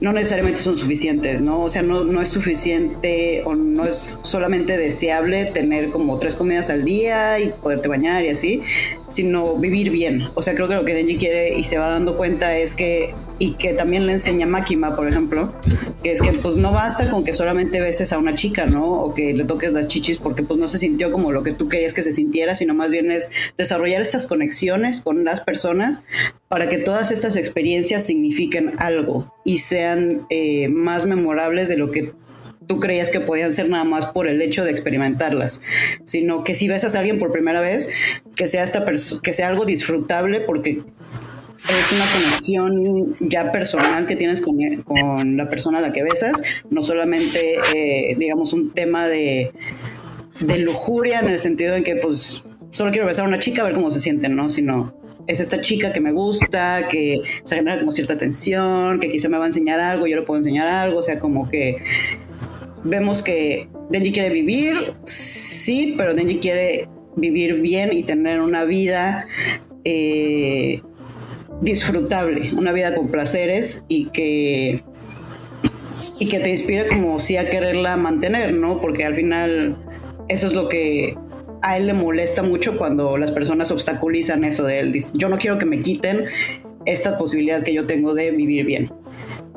[SPEAKER 2] no necesariamente son suficientes, ¿no? O sea, no, no, es suficiente o no es solamente deseable tener como tres comidas al día y poderte bañar y así, sino vivir bien. O sea, creo que lo que Denji quiere y se va dando cuenta es que, y que también le enseña Makima, por ejemplo, que es que pues no basta con que solamente beses a una chica, ¿no? O que le toques las chichis porque pues no se sintió como lo que tú querías que se sintiera, sino más bien es desarrollar estas conexiones con las personas para que todas estas experiencias signifiquen algo y sean eh, más memorables de lo que tú creías que podían ser nada más por el hecho de experimentarlas, sino que si besas a alguien por primera vez, que sea, esta que sea algo disfrutable porque es una conexión ya personal que tienes con, con la persona a la que besas, no solamente, eh, digamos, un tema de, de lujuria en el sentido en que, pues, solo quiero besar a una chica a ver cómo se sienten, ¿no? Sino es esta chica que me gusta, que se genera como cierta tensión, que quizá me va a enseñar algo, yo le puedo enseñar algo, o sea, como que vemos que Denji quiere vivir, sí, pero Denji quiere vivir bien y tener una vida eh, disfrutable, una vida con placeres y que y que te inspire como si a quererla mantener, ¿no? Porque al final eso es lo que a él le molesta mucho cuando las personas obstaculizan eso de él. Yo no quiero que me quiten esta posibilidad que yo tengo de vivir bien.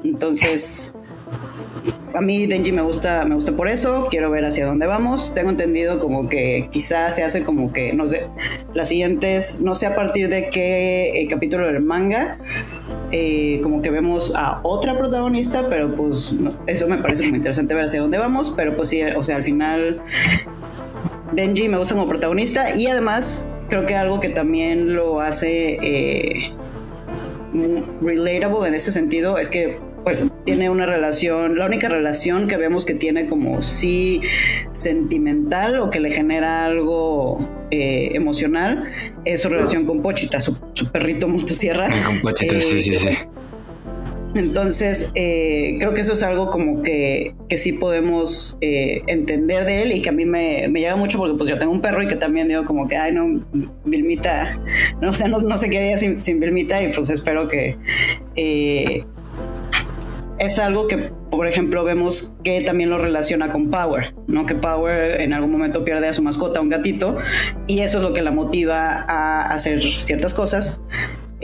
[SPEAKER 2] Entonces, a mí Denji me gusta, me gusta por eso, quiero ver hacia dónde vamos. Tengo entendido como que quizás se hace como que, no sé, las siguientes, no sé a partir de qué eh, capítulo del manga, eh, como que vemos a otra protagonista, pero pues eso me parece muy interesante ver hacia dónde vamos, pero pues sí, o sea, al final Denji me gusta como protagonista y además creo que algo que también lo hace eh, relatable en ese sentido es que pues tiene una relación, la única relación que vemos que tiene como sí sentimental o que le genera algo eh, emocional es su relación con Pochita, su, su perrito motosierra.
[SPEAKER 1] Con Pochita, sí, sí, sí.
[SPEAKER 2] Entonces, eh, creo que eso es algo como que, que sí podemos eh, entender de él y que a mí me, me, llega mucho porque pues yo tengo un perro y que también digo como que, ay, no, Vilmita, [LAUGHS] no, o sea, no, no se quería sin, sin Vilmita y pues espero que... Eh, es algo que, por ejemplo, vemos que también lo relaciona con Power, ¿no? Que Power en algún momento pierde a su mascota, un gatito, y eso es lo que la motiva a hacer ciertas cosas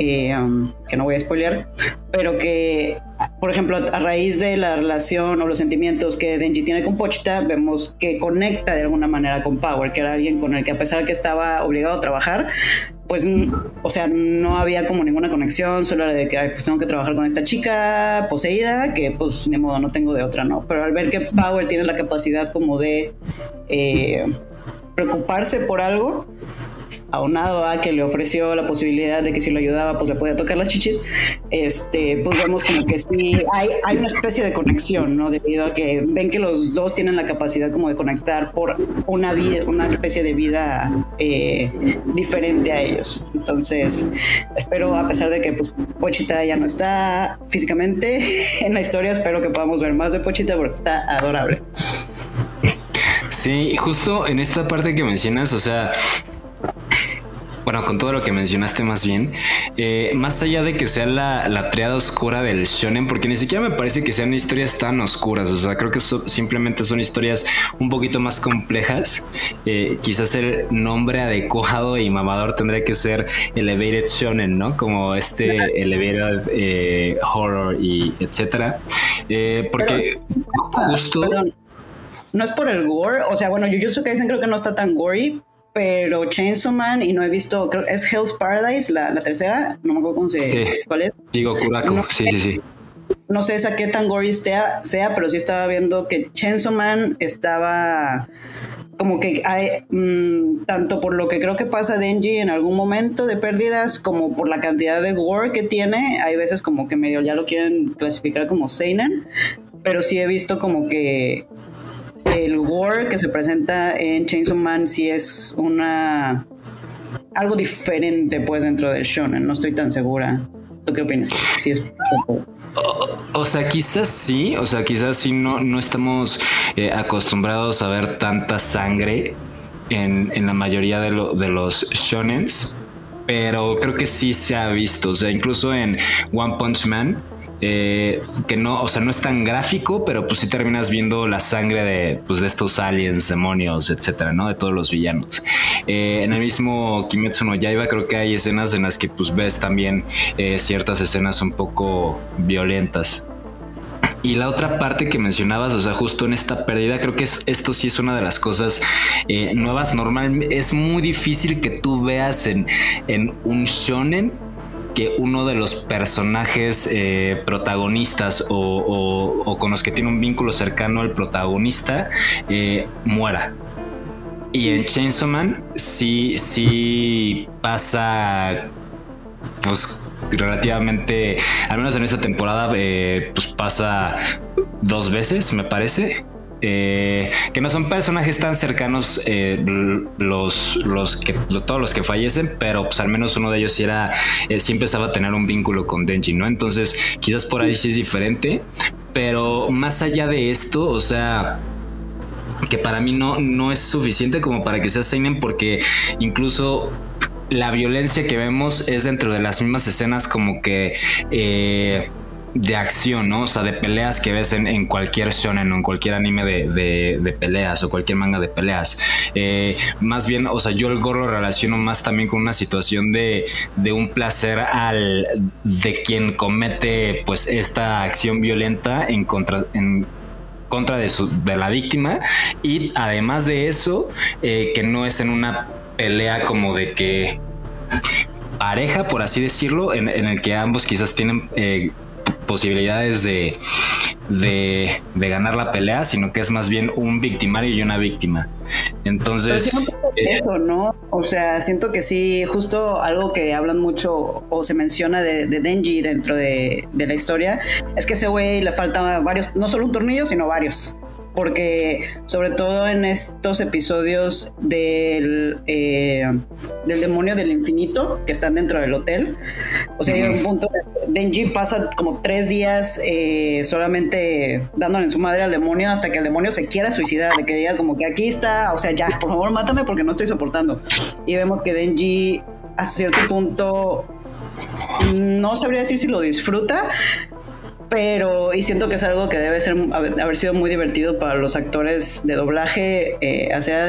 [SPEAKER 2] eh, um, que no voy a spoilear, pero que, por ejemplo, a raíz de la relación o los sentimientos que Denji tiene con Pochita, vemos que conecta de alguna manera con Power, que era alguien con el que a pesar de que estaba obligado a trabajar, pues, o sea, no había como ninguna conexión, solo era de que, pues tengo que trabajar con esta chica poseída, que pues, de modo, no tengo de otra, ¿no? Pero al ver que Power tiene la capacidad como de eh, preocuparse por algo, aunado a que le ofreció la posibilidad de que si lo ayudaba, pues le podía tocar las chichis, este, pues vemos como que sí, hay, hay una especie de conexión, ¿no? Debido a que ven que los dos tienen la capacidad como de conectar por una vida, una especie de vida eh, diferente a ellos. Entonces, espero, a pesar de que pues Pochita ya no está físicamente [LAUGHS] en la historia, espero que podamos ver más de Pochita porque está adorable.
[SPEAKER 1] Sí, justo en esta parte que mencionas, o sea, bueno, con todo lo que mencionaste más bien, eh, más allá de que sea la, la, triada oscura del shonen, porque ni siquiera me parece que sean historias tan oscuras, o sea, creo que so, simplemente son historias un poquito más complejas. Eh, quizás el nombre adecuado y mamador tendría que ser Elevated Shonen, ¿no? Como este Elevated eh, Horror y etcétera. Porque
[SPEAKER 2] Pero,
[SPEAKER 1] justo...
[SPEAKER 2] Perdón. No es por el gore, o sea, bueno, Jujutsu Kaisen creo que no está tan gory, pero Chainsaw Man y no he visto, creo es Hell's Paradise, la, la tercera, no me acuerdo cómo se,
[SPEAKER 1] Sí.
[SPEAKER 2] cuál es.
[SPEAKER 1] Digo, Kurako,
[SPEAKER 2] No,
[SPEAKER 1] sí, sí, sí.
[SPEAKER 2] No sé esa qué tan gory sea, sea, pero sí estaba viendo que Chainsaw Man estaba como que hay, mmm, tanto por lo que creo que pasa Denji en algún momento de pérdidas, como por la cantidad de gore que tiene, hay veces como que medio ya lo quieren clasificar como Seinen, pero sí he visto como que el gore que se presenta en Chainsaw Man sí es una algo diferente pues dentro del shonen, no estoy tan segura. ¿Tú qué opinas? Sí es
[SPEAKER 1] O, sea, quizás sí, o sea, quizás sí no, no estamos eh, acostumbrados a ver tanta sangre en, en la mayoría de, de los shonens, pero creo que sí se ha visto, o sea, incluso en One Punch Man, eh, que no, o sea, no es tan gráfico, pero pues sí terminas viendo la sangre de, pues, de estos aliens, demonios, etcétera, ¿no? De todos los villanos. Eh, en el mismo Kimetsu no Yaiba creo que hay escenas en las que pues ves también eh, ciertas escenas un poco violentas. Y la otra parte que mencionabas, o sea, justo en esta pérdida, creo que es, esto sí es una de las cosas eh, nuevas. Normal, es muy difícil que tú veas en, en un shonen que uno de los personajes eh, protagonistas o, con los que tiene un vínculo cercano al protagonista eh, muera. Y en Chainsaw Man sí, sí pasa, pues relativamente, al menos en esta temporada, eh, pues pasa dos veces, me parece. Eh, que no son personajes tan cercanos eh, los, los que todos los que fallecen, pero pues al menos uno de ellos sí era eh, sí empezaba a tener un vínculo con Denji, ¿no? Entonces, quizás por ahí sí es diferente, pero más allá de esto, o sea, que para mí no, no es suficiente como para que se asignen porque incluso la violencia que vemos es dentro de las mismas escenas como que eh, de acción, ¿no? O sea, de peleas que ves en, cualquier shonen o en cualquier anime de, de, peleas o cualquier manga de peleas. Eh, más bien, o sea, yo el gorro relaciono más también con una situación de, de un placer al de quien comete pues esta acción violenta en contra en contra de, su, de la víctima y además de eso, eh, que no es en una pelea como de que pareja, por así decirlo, en, en el que ambos quizás tienen eh, posibilidades de, de, de ganar la pelea, sino que es más bien un victimario y una víctima. Entonces, eh,
[SPEAKER 2] eso, ¿no? O sea, siento que sí, justo algo que hablan mucho o se menciona de, de Denji dentro de, de la historia, es que ese güey le falta varios, no solo un tornillo, sino varios. Porque sobre todo en estos episodios del, eh, del demonio del infinito que están dentro del hotel, o sea, hay un punto, Denji pasa como tres días eh, solamente dándole en su madre al demonio hasta que el demonio se quiera suicidar, de que diga como que aquí está, o sea, ya, por favor, mátame porque no estoy soportando. Y vemos que Denji a cierto punto no sabría decir si lo disfruta, pero y siento que es algo que debe ser haber, sido muy divertido para los actores de doblaje eh, hacer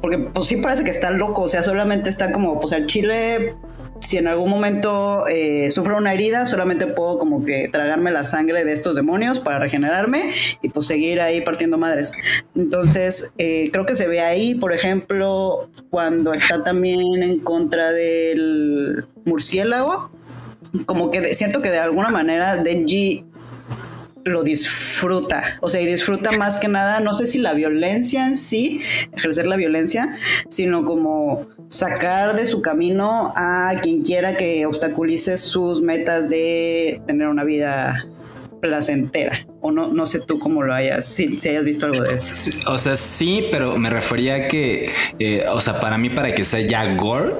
[SPEAKER 2] porque pues sí parece que está loco, o sea, solamente está como, pues al chile, si en algún momento eh, sufro una herida, solamente puedo como que tragarme la sangre de estos demonios para regenerarme y pues seguir ahí partiendo madres. Entonces, eh, creo que se ve ahí, por ejemplo, cuando está también en contra del murciélago, como que siento que de alguna manera Denji lo disfruta, o sea, y disfruta más que nada, no sé si la violencia en sí, ejercer la violencia, sino como sacar de su camino a quien quiera que obstaculice sus metas de tener una vida placentera. O no, no sé tú cómo lo hayas, si, si hayas visto algo de eso.
[SPEAKER 1] O sea, sí, pero me refería a que, eh, o sea, para mí, para que sea ya gore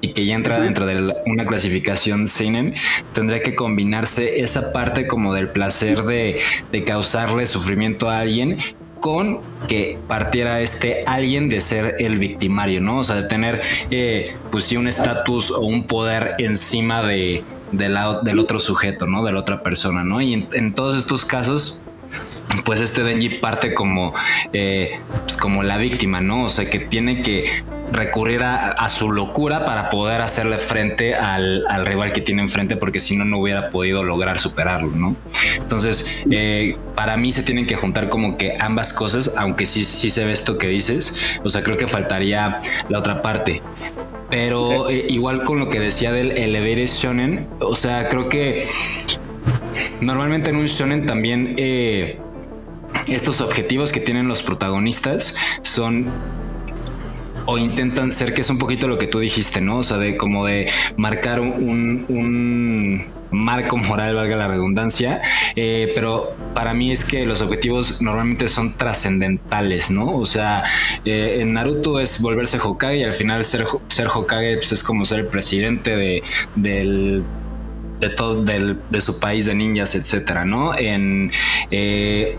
[SPEAKER 1] y que ya entra dentro de la- una clasificación seinen, tendría que combinarse esa parte como del placer de, de causarle sufrimiento a alguien con que partiera este alguien de ser el victimario, ¿no? O sea, de tener, eh, pues sí, un estatus o un poder encima de, de la- del otro sujeto, ¿no? De la otra persona, ¿no? Y en, en todos estos casos, pues este Denji parte como, eh, pues como la víctima, ¿no? O sea, que tiene que recurrir a, a su locura para poder hacerle frente al, al rival que tiene enfrente, porque si no, no hubiera podido lograr superarlo, ¿no? Entonces, eh, para mí se tienen que juntar como que ambas cosas, aunque sí, sí se ve esto que dices, o sea, creo que faltaría la otra parte. Pero eh, igual con lo que decía del Elevated Shonen, o sea, creo que normalmente en un shonen también eh, estos objetivos que tienen los protagonistas son o intentan ser que es un poquito lo que tú dijiste, ¿no? O sea, de como de marcar un, un marco moral, valga la redundancia, eh, pero para mí es que los objetivos normalmente son trascendentales, ¿no? O sea, eh, en Naruto es volverse Hokage y al final ser, ser Hokage pues, es como ser el presidente de, del de todo del, de su país de ninjas, etcétera, ¿no? En eh,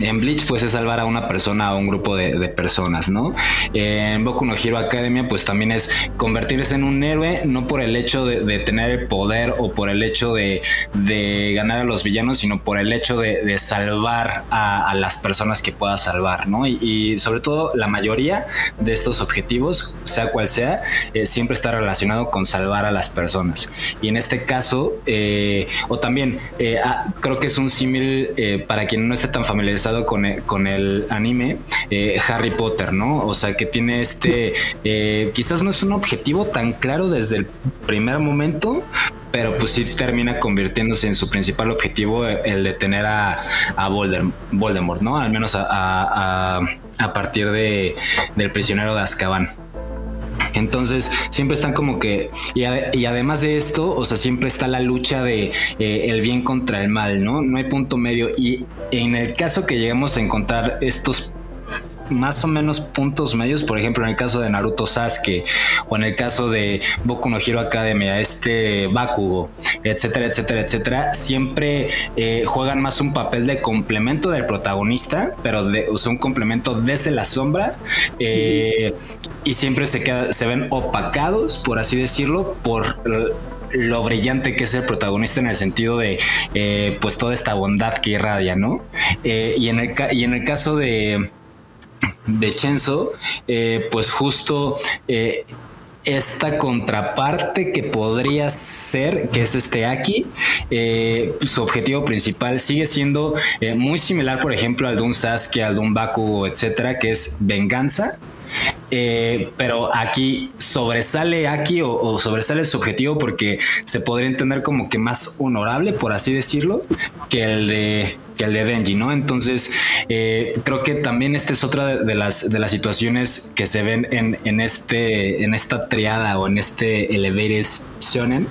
[SPEAKER 1] en Bleach, pues es salvar a una persona o un grupo de, de, personas, ¿no? En Boku no Hero Academia, pues también es convertirse en un héroe, no por el hecho de, de tener el poder o por el hecho de, de, ganar a los villanos, sino por el hecho de, salvar a, a, las personas que pueda salvar, ¿no? Y, y, sobre todo, la mayoría de estos objetivos, sea cual sea, eh, siempre está relacionado con salvar a las personas. Y en este caso, eh, o también, eh, ah, creo que es un símil eh, para quien no esté tan familiarizado con el, con el anime eh, Harry Potter, ¿no? O sea, que tiene este, eh, quizás no es un objetivo tan claro desde el primer momento, pero pues sí termina convirtiéndose en su principal objetivo el de tener a, a Voldemort, ¿no? Al menos a, a, a partir de, del prisionero de Azkaban. Entonces siempre están como que y, y, además de esto, o sea, siempre está la lucha de eh, el bien contra el mal, ¿no? No hay punto medio y en el caso que llegamos a encontrar estos más o menos puntos medios, por ejemplo, en el caso de Naruto Sasuke o en el caso de Boku no Hero Academia, este Bakugo, etcétera, etcétera, etcétera, siempre eh, juegan más un papel de complemento del protagonista, pero de, un complemento desde la sombra eh, y siempre se, se ven opacados, por así decirlo, por lo brillante que es el protagonista en el sentido de eh, pues toda esta bondad que irradia, ¿no? Y, en el, y en el caso de de Chenzo, eh, pues justo eh, esta contraparte que podría ser, que es este Aki, eh, su objetivo principal sigue siendo muy similar, por ejemplo, al de un Sasuke, al de un Baku, etcétera, que es venganza. Eh, pero aquí sobresale aquí o, sobresale su objetivo porque se podría entender como que más honorable, por así decirlo, que el de que el de Denji, ¿no? Entonces, eh, creo que también esta es otra de, las, de las situaciones que se ven en, este, en esta triada o en este elevated shonen.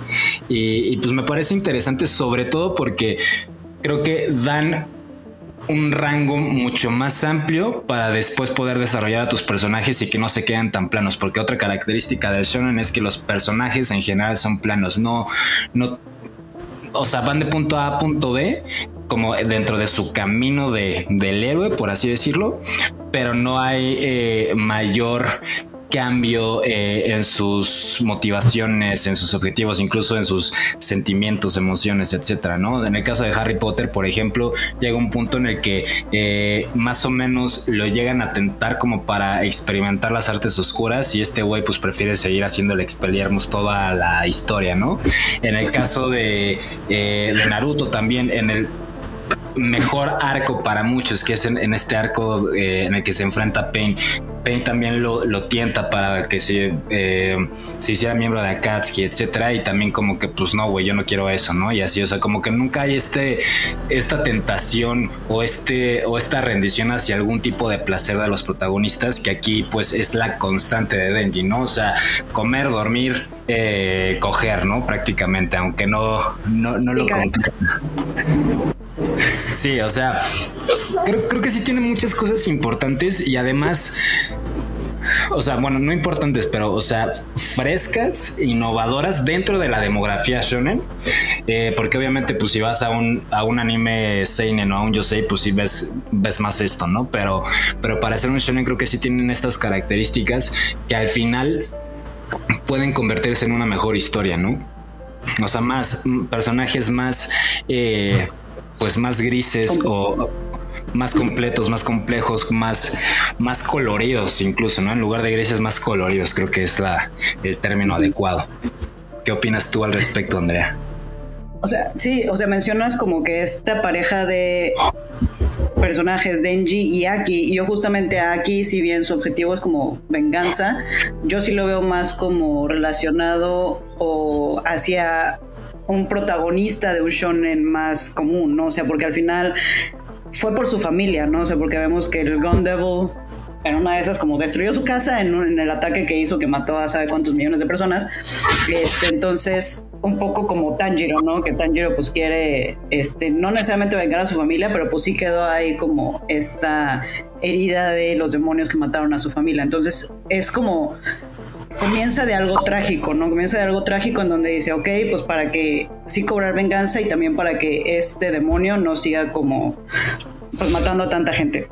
[SPEAKER 1] Y, y pues me parece interesante, sobre todo porque creo que dan un rango mucho más amplio para después poder desarrollar a tus personajes y que no se queden tan planos, porque otra característica del shonen es que los personajes en general son planos, no, no, o sea, van de punto A a punto B, como dentro de su camino de, del héroe, por así decirlo, pero no hay eh, mayor cambio eh, en sus motivaciones, en sus objetivos, incluso en sus sentimientos, emociones, etcétera, ¿no? En el caso de Harry Potter, por ejemplo, llega un punto en el que eh, más o menos lo llegan a tentar como para experimentar las artes oscuras y este güey pues prefiere seguir haciendo el Expelliarmus toda la historia, ¿no? En el caso eh, de Naruto también, en el mejor arco para muchos, que es en, este arco en el que se enfrenta Pain Pain también lo, tienta para que se, eh, se hiciera miembro de Akatsuki, etcétera, y también como que pues no, güey, yo no quiero eso, ¿no? Y así, o sea, como que nunca hay este, esta tentación o este, o esta rendición hacia algún tipo de placer de los protagonistas, que aquí pues es la constante de Denji, ¿no? O sea, comer, dormir, eh, coger, ¿no? Prácticamente, aunque no, no, no lo Sí, o sea, creo, que sí tiene muchas cosas importantes y además o sea, bueno, no importantes, pero, o sea, frescas, innovadoras dentro de la demografía shonen, eh, porque obviamente, pues, si vas a un, a un anime seinen o a un yosei, pues sí ves, ves más esto, ¿no? Pero, pero para ser un shonen creo que sí tienen estas características que al final pueden convertirse en una mejor historia, ¿no? O sea, más personajes más, eh, pues más grises o más completos, más complejos, más, más coloridos incluso, ¿no? En lugar de grises más coloridos, creo que es la, el término adecuado. ¿Qué opinas tú al respecto, Andrea?
[SPEAKER 2] O sea, sí, o sea, mencionas como que esta pareja de personajes Denji y Aki, y yo justamente a Aki, si bien su objetivo es como venganza, yo sí lo veo más como relacionado o hacia un protagonista de un shonen más común, ¿no? O sea, porque al final fue por su familia, ¿no? O sea, porque vemos que el Gun Devil en una de esas como destruyó su casa en, el ataque que hizo que mató a sabe cuántos millones de personas. Este, entonces, un poco como Tanjiro, ¿no? Que Tanjiro pues quiere, este, no necesariamente vengar a su familia, pero pues sí quedó ahí como esta herida de los demonios que mataron a su familia. Entonces, es como comienza de algo trágico, ¿no? Comienza de algo trágico en donde dice, ok, pues para que sí cobrar venganza y también para que este demonio no siga como, pues matando a tanta gente.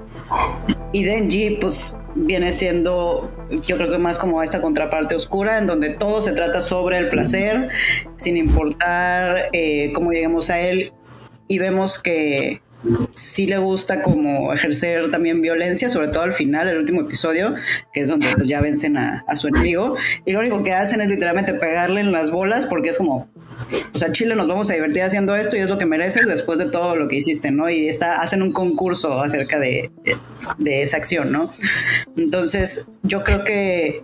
[SPEAKER 2] Y Denji, pues viene siendo, yo creo que más como esta contraparte oscura, en donde todo se trata sobre el placer, sin importar eh, cómo lleguemos a él. Y vemos que sí le gusta como ejercer también violencia, sobre todo al final, el último episodio, que es donde pues, ya vencen a, su enemigo. Y lo único que hacen es literalmente pegarle en las bolas porque es como, o sea, Chile nos vamos a divertir haciendo esto y es lo que mereces después de todo lo que hiciste, ¿no? Y está, hacen un concurso acerca de, de esa acción, ¿no? Entonces, yo creo que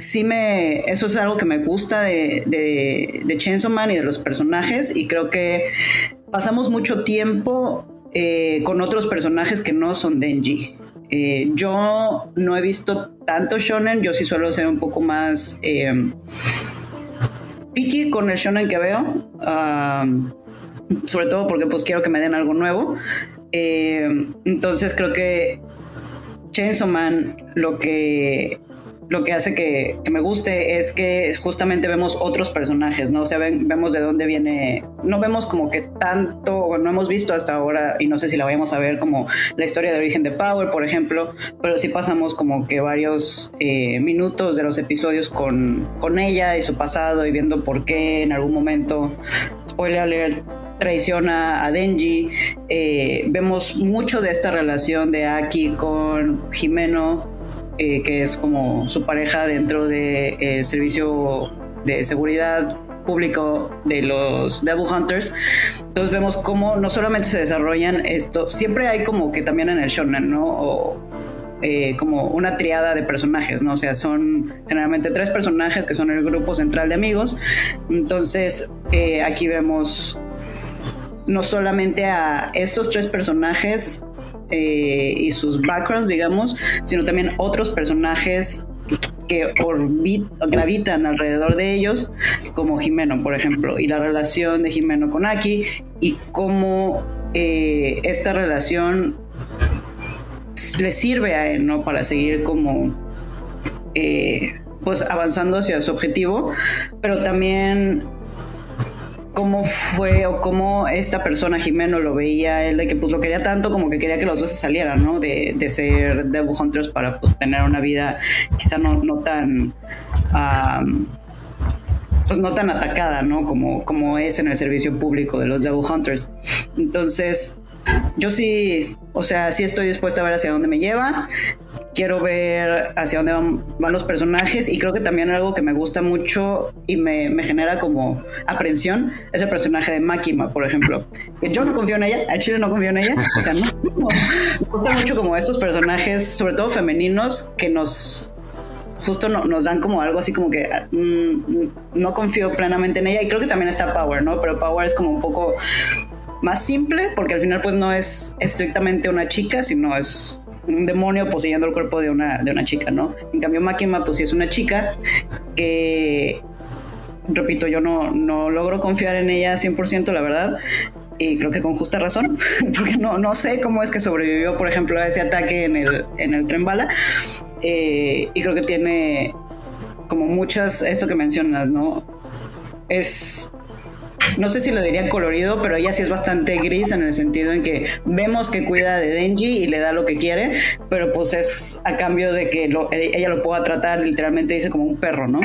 [SPEAKER 2] sí me, eso es algo que me gusta de, de, de Chainsaw Man y de los personajes y creo que pasamos mucho tiempo eh, con otros personajes que no son Denji. Eh, yo no he visto tanto shonen, yo sí suelo ser un poco más eh, picky con el shonen que veo, sobre todo porque pues quiero que me den algo nuevo. entonces creo que Chainsaw Man lo que lo que hace que, me guste es que justamente vemos otros personajes, ¿no? O sea, vemos de dónde viene, no vemos como que tanto, o no hemos visto hasta ahora, y no sé si la vayamos a ver como la historia de origen de Power, por ejemplo, pero sí pasamos como que varios eh, minutos de los episodios con, con ella y su pasado y viendo por qué en algún momento, spoiler alert, traiciona a Denji. Eh, vemos mucho de esta relación de Aki con Jimeno eh, que es como su pareja dentro del de, servicio de seguridad público de los Devil Hunters. Entonces vemos cómo no solamente se desarrollan esto, siempre hay como que también en el shonen, ¿no? O, eh, como una triada de personajes, ¿no? O sea, son generalmente tres personajes que son el grupo central de amigos. Entonces, eh, aquí vemos no solamente a estos tres personajes eh, y sus backgrounds, digamos, sino también otros personajes que gravitan alrededor de ellos, como Jimeno, por ejemplo, y la relación de Jimeno con Aki y cómo eh, esta relación le sirve a él, ¿no? Para seguir como, eh, pues avanzando hacia su objetivo, pero también cómo fue o cómo esta persona, Jimeno, lo veía él, de que pues lo quería tanto como que quería que los dos se salieran, ¿no? De, de ser Devil Hunters para pues tener una vida quizá no, no tan... pues no tan atacada, ¿no? Como, como es en el servicio público de los Devil Hunters. Entonces, yo sí, o sea, sí estoy dispuesta a ver hacia dónde me lleva. Quiero ver hacia dónde van, los personajes y creo que también algo que me gusta mucho y me, genera como aprensión es el personaje de Makima, por ejemplo. Yo no confío en ella, al chile no confío en ella. O sea, no, me gusta mucho como estos personajes, sobre todo femeninos, que nos justo nos dan como algo así como que mm, no confío plenamente en ella y creo que también está Power, ¿no? Pero Power es como un poco más simple, porque al final pues no es estrictamente una chica, sino es un demonio poseyendo el cuerpo de una, de una chica, ¿no? En cambio Makima pues sí es una chica que, repito, yo no, no logro confiar en ella 100%, la verdad, y creo que con justa razón, [LAUGHS] porque no, no sé cómo es que sobrevivió, por ejemplo, a ese ataque en el, en el tren bala, eh, y creo que tiene como muchas, esto que mencionas, ¿no? Es no sé si lo diría colorido, pero ella sí es bastante gris en el sentido en que vemos que cuida de Denji y le da lo que quiere, pero pues es a cambio de que ella lo pueda tratar, literalmente dice como un perro, ¿no?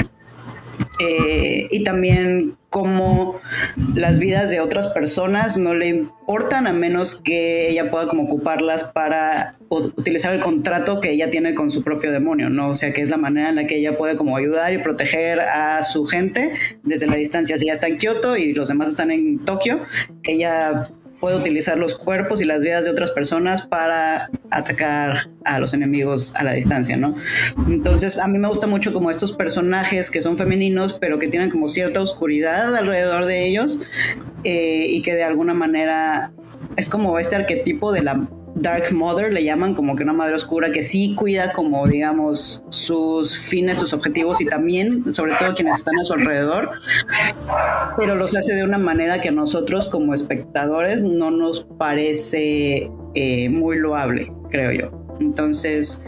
[SPEAKER 2] Eh, y también cómo las vidas de otras personas no le importan a menos que ella pueda como ocuparlas para utilizar el contrato que ella tiene con su propio demonio, ¿no? O sea, que es la manera en la que ella puede como ayudar y proteger a su gente desde la distancia. Si ella está en Kioto y los demás están en Tokio, ella puede utilizar los cuerpos y las vidas de otras personas para atacar a los enemigos a la distancia, ¿no? Entonces, a mí me gusta mucho como estos personajes que son femeninos, pero que tienen como cierta oscuridad alrededor de ellos eh, y que de alguna manera es como este arquetipo de la Dark Mother, le llaman como que una madre oscura que sí cuida como digamos sus fines, sus objetivos y también sobre todo quienes están a su alrededor, pero los hace de una manera que a nosotros como espectadores no nos parece eh, muy loable, creo yo. Entonces,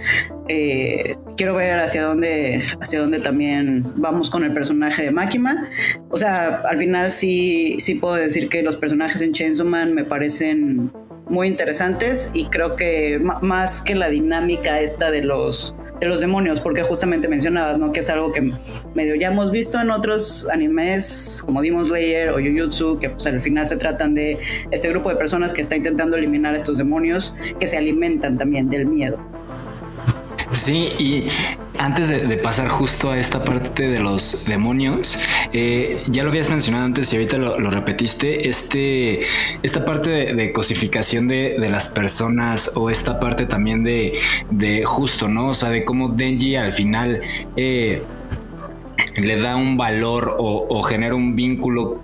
[SPEAKER 2] eh, quiero ver hacia dónde, hacia dónde también vamos con el personaje de Makima. O sea, al final sí, sí puedo decir que los personajes en Chainsaw Man me parecen muy interesantes y creo que más que la dinámica esta de los de los demonios, porque justamente mencionabas, ¿no? Que es algo que medio ya hemos visto en otros animes como Demon Slayer o Jujutsu, que pues al final se tratan de este grupo de personas que está intentando eliminar estos demonios que se alimentan también del miedo.
[SPEAKER 1] Sí, y antes de, pasar justo a esta parte de los demonios, eh, ya lo habías mencionado antes y ahorita lo, repetiste, este, esta parte de, cosificación de, las personas o esta parte también de, justo, ¿no? O sea, de cómo Denji al final... Eh, le da un valor o genera un vínculo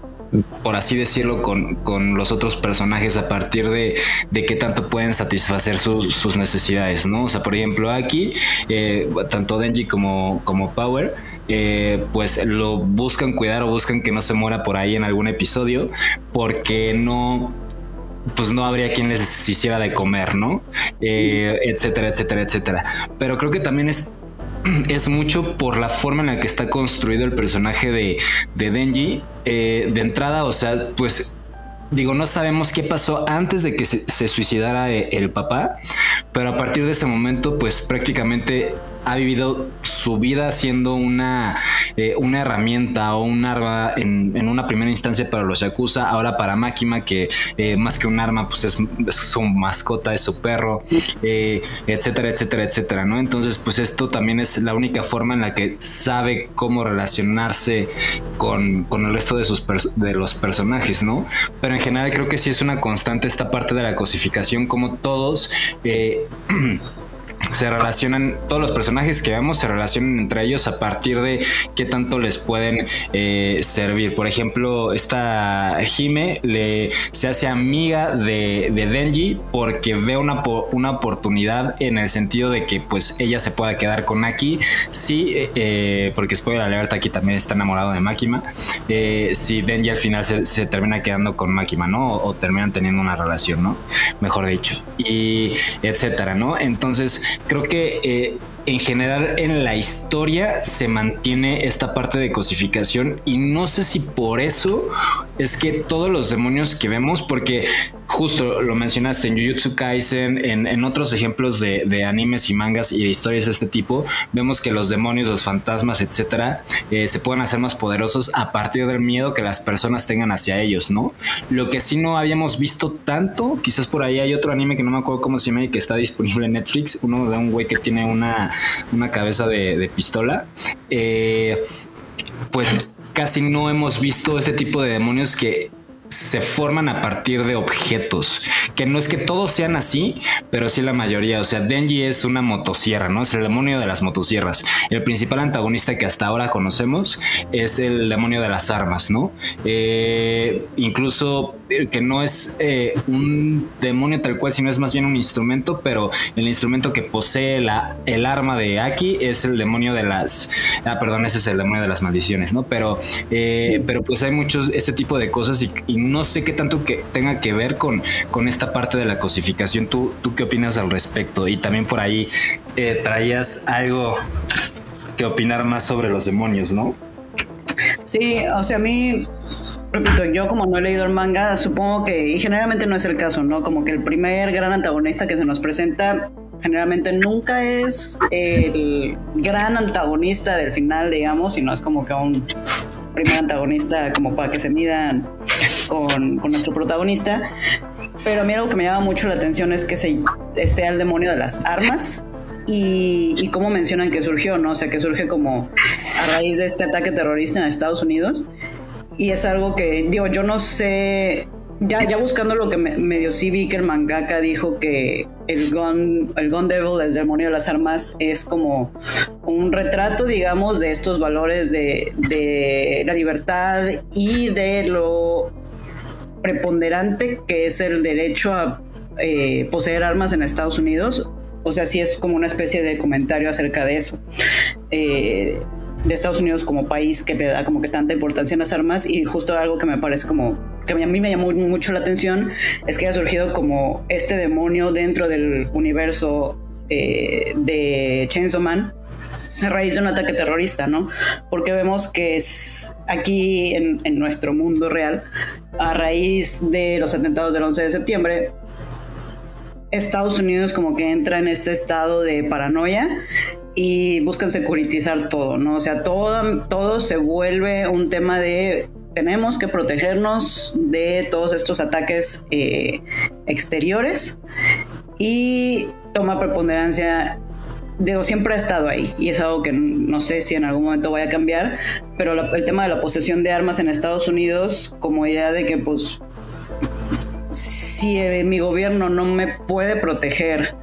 [SPEAKER 1] por así decirlo, con, los otros personajes a partir de, de qué tanto pueden satisfacer sus, necesidades, ¿no? O sea, por ejemplo, aquí, eh, tanto Denji como, como Power, eh, pues lo buscan cuidar o buscan que no se muera por ahí en algún episodio, porque no, pues no habría quien les hiciera de comer, ¿no? Eh, etcétera, etcétera, etcétera. Pero creo que también es [CLEARS THROAT] es mucho por la forma en la que está construido el personaje de, Denji. Eh, de entrada, o sea, pues digo, no sabemos qué pasó antes de que se, suicidara eh, el papá, pero a partir de ese momento, pues prácticamente ha vivido su vida siendo una, eh, una herramienta o un arma en, en, una primera instancia para los Yakuza, ahora para Máquina, que eh, más que un arma, pues es, es su mascota, es su perro, eh, etcétera, etcétera, etcétera, ¿no? Entonces, pues esto también es la única forma en la que sabe cómo relacionarse con, con el resto de, sus de los personajes, ¿no? Pero en general creo que sí es una constante esta parte de la cosificación, como todos... [CLEARS THROAT] Eh, se relacionan, todos los personajes que vemos se relacionan entre ellos a partir de qué tanto les pueden eh, servir. Por ejemplo, esta Hime le, se hace amiga de, de Denji porque ve una, una, oportunidad en el sentido de que pues ella se pueda quedar con Aki. Sí, eh, porque spoiler alert, Aki también está enamorado de Makima. Eh, si Denji al final se, termina quedando con Makima, ¿no? O, terminan teniendo una relación, ¿no? Mejor dicho. Y etcétera, ¿no? Entonces, creo que eh, en general en la historia se mantiene esta parte de cosificación y no sé si por eso es que todos los demonios que vemos, porque justo lo mencionaste en Jujutsu Kaisen, en, en otros ejemplos de, de, animes y mangas y de historias de este tipo, vemos que los demonios, los fantasmas, etcétera, eh, se pueden hacer más poderosos a partir del miedo que las personas tengan hacia ellos, ¿no? Lo que sí no habíamos visto tanto, quizás por ahí hay otro anime que no me acuerdo cómo se llama y que está disponible en Netflix, uno de un güey que tiene una, una cabeza de, pistola. Eh, pues casi no hemos visto este tipo de demonios que se forman a partir de objetos, que no es que todos sean así, pero sí la mayoría. O sea, Denji es una motosierra, ¿no? Es el demonio de las motosierras. El principal antagonista que hasta ahora conocemos es el demonio de las armas, ¿no? Eh, incluso que no es eh, un demonio tal cual, sino es más bien un instrumento, pero el instrumento que posee la, el arma de Aki es el demonio de las... Ah, perdón, ese es el demonio de las maldiciones, ¿no? Pero, eh, pero pues hay muchos, este tipo de cosas y, y no sé qué tanto que tenga que ver con, con esta parte de la cosificación. ¿Tú, ¿Tú qué opinas al respecto? Y también por ahí eh, traías algo que opinar más sobre los demonios, ¿no?
[SPEAKER 2] Sí, o sea, a mí repito, yo como no he leído el manga, supongo que, y generalmente no es el caso, ¿no? Como que el primer gran antagonista que se nos presenta generalmente nunca es el gran antagonista del final, digamos, sino es como que un primer antagonista como para que se midan con, con nuestro protagonista. Pero a mí algo que me llama mucho la atención es que se, sea el demonio de las armas y, y cómo mencionan que surgió, ¿no? O sea, que surge como a raíz de este ataque terrorista en Estados Unidos y es algo que, digo, yo no sé, ya, ya buscando lo que me, medio sí vi que el mangaka dijo que el Gun, el Gun Devil, el demonio de las armas, es como un retrato, digamos, de estos valores de, de la libertad y de lo preponderante que es el derecho a eh, poseer armas en Estados Unidos. O sea, sí es como una especie de comentario acerca de eso. Eh, de Estados Unidos como país que le da como que tanta importancia a las armas y justo algo que me parece como que a mí me llamó mucho la atención es que ha surgido como este demonio dentro del universo eh, de Chainsaw Man a raíz de un ataque terrorista, ¿no? Porque vemos que es aquí en, en nuestro mundo real, a raíz de los atentados del 11 de septiembre, Estados Unidos como que entra en este estado de paranoia y buscan securitizar todo, ¿no? O sea, todo, todo se vuelve un tema de tenemos que protegernos de todos estos ataques eh, exteriores y toma preponderancia digo, siempre ha estado ahí y es algo que no sé si en algún momento vaya a cambiar, pero el tema de la posesión de armas en Estados Unidos como idea de que pues si mi gobierno no me puede proteger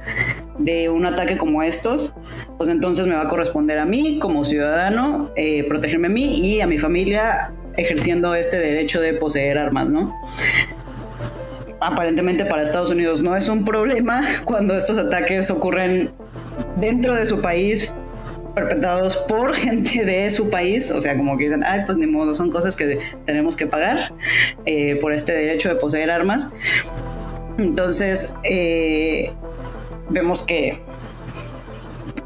[SPEAKER 2] de un ataque como estos, pues entonces me va a corresponder a mí como ciudadano eh, protegerme a mí y a mi familia ejerciendo este derecho de poseer armas, ¿no? Aparentemente para Estados Unidos no es un problema [LAUGHS] cuando estos ataques ocurren dentro de su país perpetrados por [LAUGHS] gente de su país, o sea, como que dicen, ay, pues ni modo, son cosas que tenemos que pagar eh, por este derecho de poseer armas. Entonces, eh, vemos que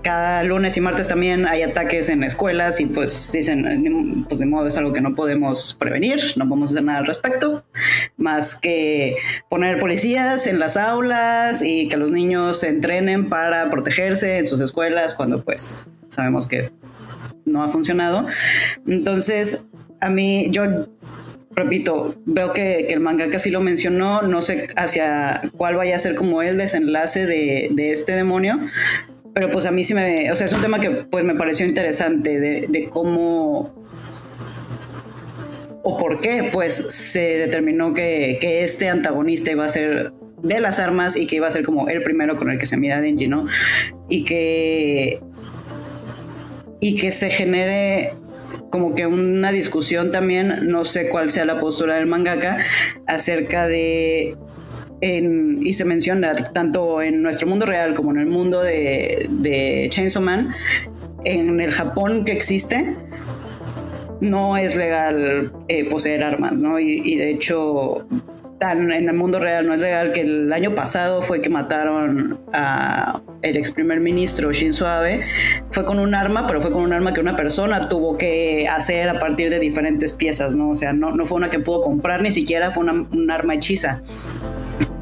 [SPEAKER 2] cada lunes y martes también hay ataques en escuelas y pues dicen, pues de modo es algo que no podemos prevenir, no podemos hacer nada al respecto, más que poner policías en las aulas y que los niños entrenen para protegerse en sus escuelas cuando pues sabemos que no ha funcionado. Entonces, a mí, yo repito, veo que, el manga casi lo mencionó, no sé hacia cuál vaya a ser como el desenlace de, este demonio, pero pues a mí sí me, o sea, es un tema que pues me pareció interesante de, cómo o por qué pues se determinó que, que, este antagonista iba a ser de las armas y que iba a ser como el primero con el que se mida Denji, ¿no? Y que y que se genere como que una discusión también, no sé cuál sea la postura del mangaka, acerca de y se menciona tanto en nuestro mundo real como en el mundo de, de Chainsaw Man, en el Japón que existe, no es legal eh, poseer armas, ¿no? Y, y, de hecho, tan en el mundo real no es legal que el año pasado fue que mataron a el ex primer ministro Shinzo Abe. Fue con un arma pero fue con un arma que una persona tuvo que hacer a partir de diferentes piezas no o sea no, no fue una que pudo comprar ni siquiera fue una, un arma hechiza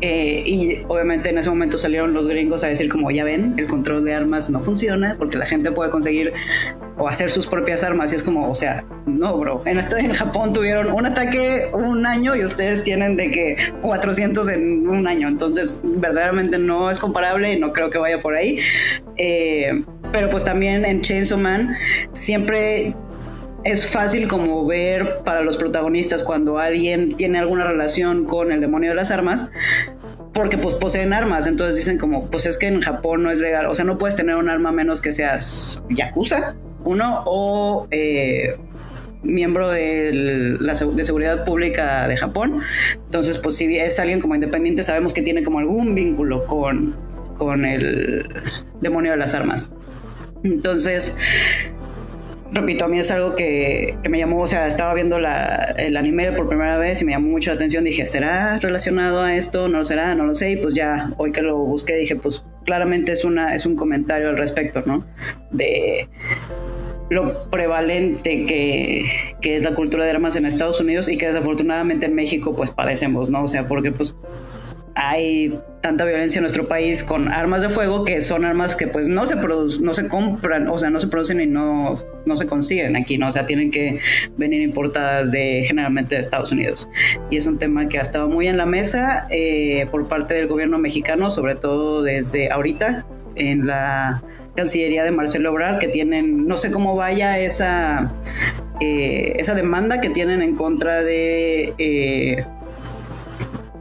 [SPEAKER 2] eh, y obviamente en ese momento salieron los gringos a decir como ya ven, el control de armas no funciona porque la gente puede conseguir o hacer sus propias armas y es como, o sea, no, bro. En, en Japón tuvieron un ataque un año y ustedes tienen de que 400 en un año. Entonces, verdaderamente no es comparable y no creo que vaya por ahí. Eh, pero pues también en Chainsaw Man siempre es fácil como ver para los protagonistas cuando alguien tiene alguna relación con el demonio de las armas, porque pues poseen armas, entonces dicen como, pues es que en Japón no es legal, o sea, no puedes tener un arma menos que seas yakuza, uno, o eh, miembro de la de seguridad pública de Japón, entonces pues si es alguien como independiente sabemos que tiene como algún vínculo con, con el demonio de las armas. Entonces, repito, a mí es algo que, me llamó, o sea, estaba viendo el anime por primera vez y me llamó mucho la atención. Dije, ¿será relacionado a esto? ¿No lo será? No lo sé. Y pues ya, hoy que lo busqué, dije, pues claramente es, una, es un comentario al respecto, ¿no? De lo prevalente que, que, es la cultura de armas en Estados Unidos y que desafortunadamente en México pues padecemos, ¿no? O sea, porque pues hay tanta violencia en nuestro país con armas de fuego que son armas que pues no se no se compran, o sea, no se producen y no, no se consiguen aquí, ¿no? O sea, tienen que venir importadas de generalmente de Estados Unidos. Y es un tema que ha estado muy en la mesa eh, por parte del gobierno mexicano, sobre todo desde ahorita en la Cancillería de Marcelo Obrador, que tienen, no sé cómo vaya esa, eh, esa demanda que tienen en contra de... Eh,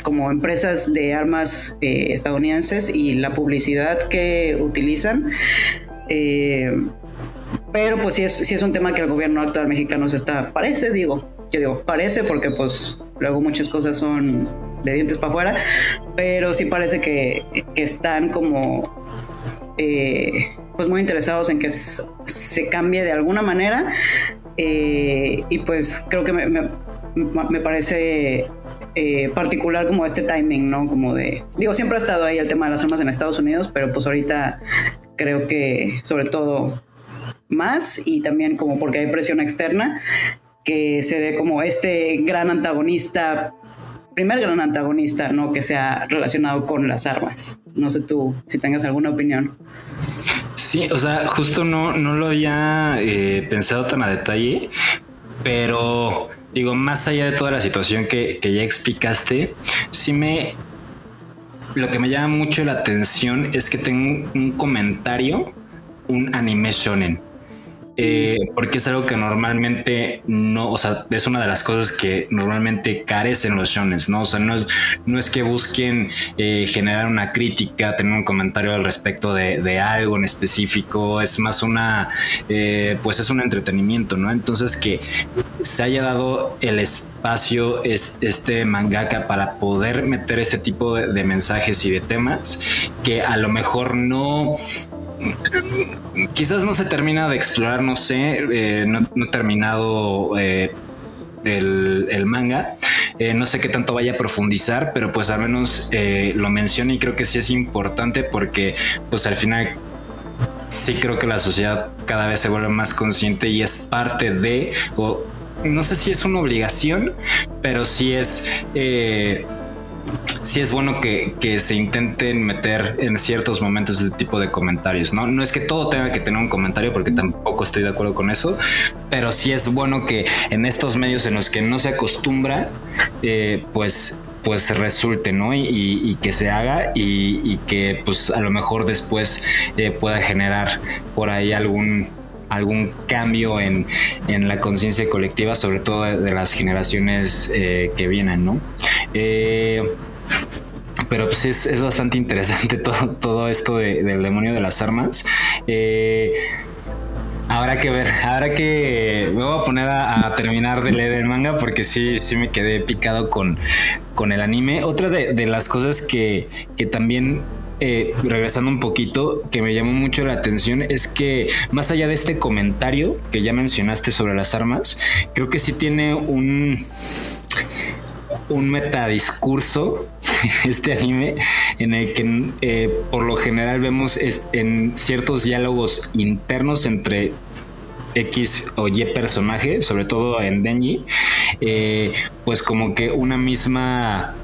[SPEAKER 2] como empresas de armas eh, estadounidenses y la publicidad que utilizan. Eh, pero pues sí es, sí es un tema que el gobierno actual mexicano se está, parece, digo, yo digo, parece porque pues luego muchas cosas son de dientes para afuera, pero sí parece que, que están como eh, pues muy interesados en que se cambie de alguna manera y pues creo que me, me, me parece eh, particular como este timing, ¿no? Como de, digo, siempre ha estado ahí el tema de las armas en Estados Unidos, pero pues ahorita creo que sobre todo más y también como porque hay presión externa, que se dé como este gran antagonista, primer gran antagonista, ¿no? Que sea relacionado con las armas. No sé tú si tengas alguna opinión.
[SPEAKER 1] Sí, o sea, justo no, no lo había eh, pensado tan a detalle, pero digo, más allá de toda la situación que, ya explicaste, sí me... Lo que me llama mucho la atención es que tengo un comentario, un anime shonen. Eh, porque es algo que normalmente no, o sea, es una de las cosas que normalmente carecen los shones, ¿no? O sea, no es, no es que busquen eh, generar una crítica, tener un comentario al respecto de, algo en específico, es más una, eh, pues es un entretenimiento, ¿no? Entonces que se haya dado el espacio este mangaka para poder meter este tipo de mensajes y de temas que a lo mejor no quizás no se termina de explorar, no sé, eh, no, he terminado eh, el, manga. Eh, no sé qué tanto vaya a profundizar, pero pues al menos lo menciono y creo que sí es importante porque pues al final sí creo que la sociedad cada vez se vuelve más consciente y es parte de, o no sé si es una obligación, pero sí es... Sí es bueno que, que, se intenten meter en ciertos momentos ese tipo de comentarios, ¿no? No es que todo tenga que tener un comentario porque tampoco estoy de acuerdo con eso, pero sí es bueno que en estos medios en los que no se acostumbra, eh, pues pues resulte, ¿no? Y, que se haga y, que pues a lo mejor después eh, pueda generar por ahí algún algún cambio en, en la conciencia colectiva, sobre todo de, de las generaciones eh, que vienen, ¿no? Eh, pero pues es, es, bastante interesante [LAUGHS] todo, todo esto de, del demonio de las armas. Eh, Habrá que ver, habrá que me voy a poner a, terminar de leer el manga porque sí, sí me quedé picado con, con el anime. Otra de, de las cosas que, que también eh, regresando un poquito, que me llamó mucho la atención es que más allá de este comentario que ya mencionaste sobre las armas, creo que sí tiene un un metadiscurso [LAUGHS] este anime en el que eh, por lo general vemos en ciertos diálogos internos entre X o Y personaje, sobre todo en Denji, eh, pues como que una misma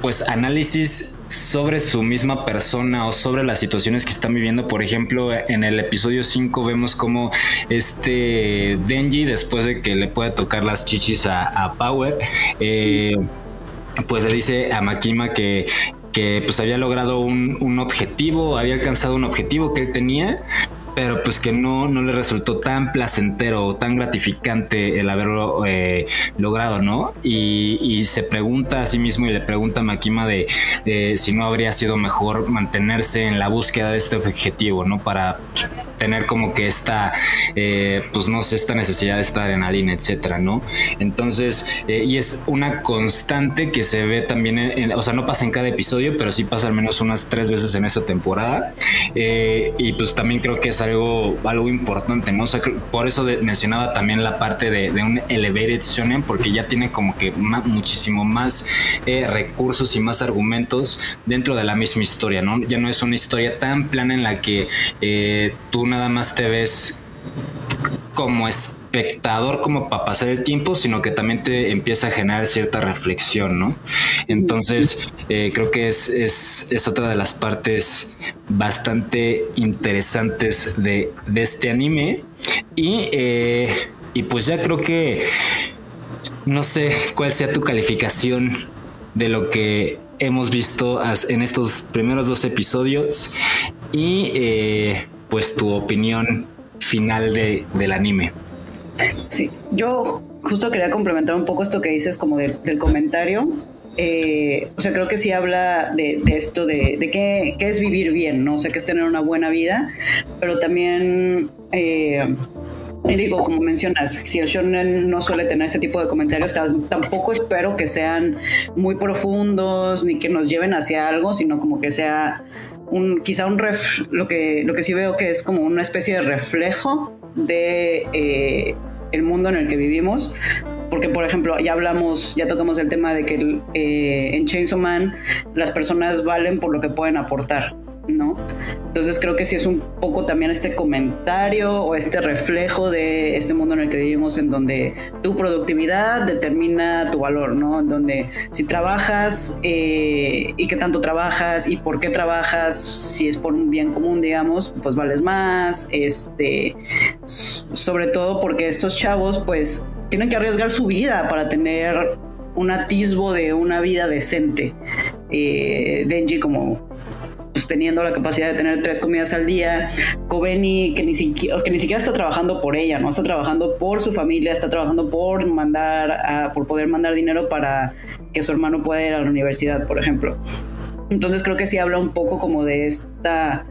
[SPEAKER 1] pues análisis sobre su misma persona o sobre las situaciones que están viviendo. Por ejemplo, en el episodio 5 vemos como este Denji, después de que le puede tocar las chichis a, a Power, eh, pues le dice a Makima que, que pues había logrado un, un, objetivo, había alcanzado un objetivo que él tenía, pero pues que no, no le resultó tan placentero o tan gratificante el haberlo eh, logrado, ¿no? Y, se pregunta a sí mismo y le pregunta a Makima de si no habría sido mejor mantenerse en la búsqueda de este objetivo, ¿no? Para tener como que esta, eh, pues no sé, esta necesidad de estar en adrenalina, etcétera, ¿no? Entonces, eh, y es una constante que se ve también, en, o sea, no pasa en cada episodio, pero sí pasa al menos unas tres veces en esta temporada. Eh, y pues también creo que es algo, algo importante, ¿no? O sea, por eso mencionaba también la parte de, un elevated shonen, porque ya tiene como que muchísimo más recursos y más argumentos dentro de la misma historia, ¿no? Ya no es una historia tan plana en la que tú nada más te ves como espectador, como para pasar el tiempo, sino que también te empieza a generar cierta reflexión, ¿no? Entonces, eh, creo que es, es, es, otra de las partes bastante interesantes de, de este anime. Y, eh, y pues ya creo que no sé cuál sea tu calificación de lo que hemos visto en estos primeros dos episodios y eh, pues tu opinión final de, del anime.
[SPEAKER 2] Sí, yo justo quería complementar un poco esto que dices como de, del comentario. Eh, o sea, creo que sí habla de, esto de, qué, qué, es vivir bien, ¿no? O sea, que es tener una buena vida, pero también... Eh, digo, como mencionas, si el shonen no suele tener este tipo de comentarios, tampoco espero que sean muy profundos ni que nos lleven hacia algo, sino como que sea un, quizá un ref, lo que, lo que sí veo que es como una especie de reflejo de eh, el mundo en el que vivimos. Porque, por ejemplo, ya hablamos, ya tocamos el tema de que eh, en Chainsaw Man las personas valen por lo que pueden aportar, ¿no? Entonces creo que sí es un poco también este comentario o este reflejo de este mundo en el que vivimos en donde tu productividad determina tu valor, ¿no? En donde si trabajas eh, y qué tanto trabajas y por qué trabajas, si es por un bien común, digamos, pues vales más, este, sobre todo porque estos chavos pues tienen que arriesgar su vida para tener un atisbo de una vida decente. Eh, Denji como pues, teniendo la capacidad de tener tres comidas al día, Kobeni que ni, siquiera, que ni siquiera está trabajando por ella, no está trabajando por su familia, está trabajando por mandar, por poder mandar dinero para que su hermano pueda ir a la universidad, por ejemplo. Entonces creo que sí habla un poco como de esta,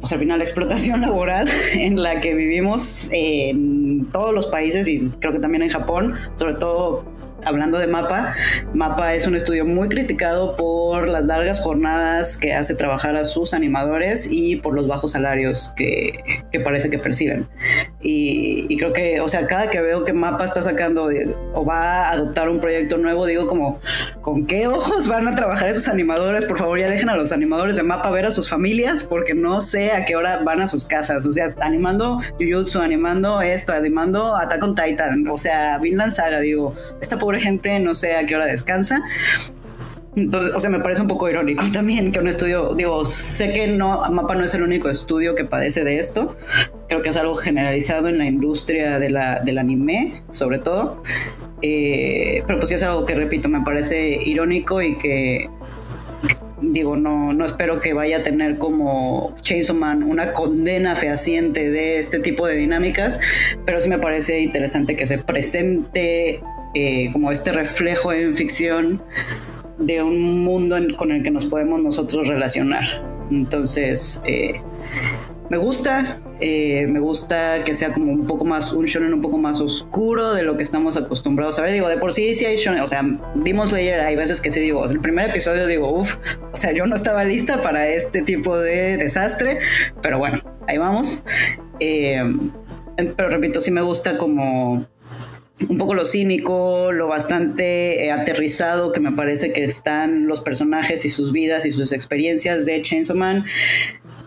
[SPEAKER 2] pues al final, explotación [LAUGHS] laboral en la que vivimos en todos los países y creo que también en Japón, sobre todo hablando de Mapa, Mapa es un estudio muy criticado por las largas jornadas que hace trabajar a sus animadores y por los bajos salarios que, que parece que perciben. Y, y, creo que, o sea, cada que veo que Mapa está sacando o va a adoptar un proyecto nuevo, digo como, ¿con qué ojos van a trabajar esos animadores? Por favor, ya dejen a los animadores de Mapa ver a sus familias porque no sé a qué hora van a sus casas. O sea, animando Jujutsu, animando esto, animando Attack on Titan, o sea, Vinland Saga, digo, esta pobre gente no sé a qué hora descansa. Entonces, o sea, me parece un poco irónico [LAUGHS] también que un estudio, digo, sé que no, Mapa no es el único estudio que padece de esto, creo que es algo generalizado en la industria de la, del anime, sobre todo, eh, pero pues sí es algo que, repito, me parece irónico y que digo, no, no espero que vaya a tener como Chainsaw Man una condena fehaciente de este tipo de dinámicas, pero sí me parece interesante que se presente eh, como este reflejo en ficción de un mundo con el que nos podemos nosotros relacionar. Entonces, eh, me gusta, eh, me gusta que sea como un poco más, un shonen un poco más oscuro de lo que estamos acostumbrados a ver. Digo, de por sí sí hay shonen, o sea, Demon Slayer hay veces que sí digo, el primer episodio digo, uff, o sea, yo no estaba lista para este tipo de desastre, pero bueno, ahí vamos. Eh, pero repito, sí me gusta como un poco lo cínico, lo bastante eh, aterrizado que me parece que están los personajes y sus vidas y sus experiencias de Chainsaw Man.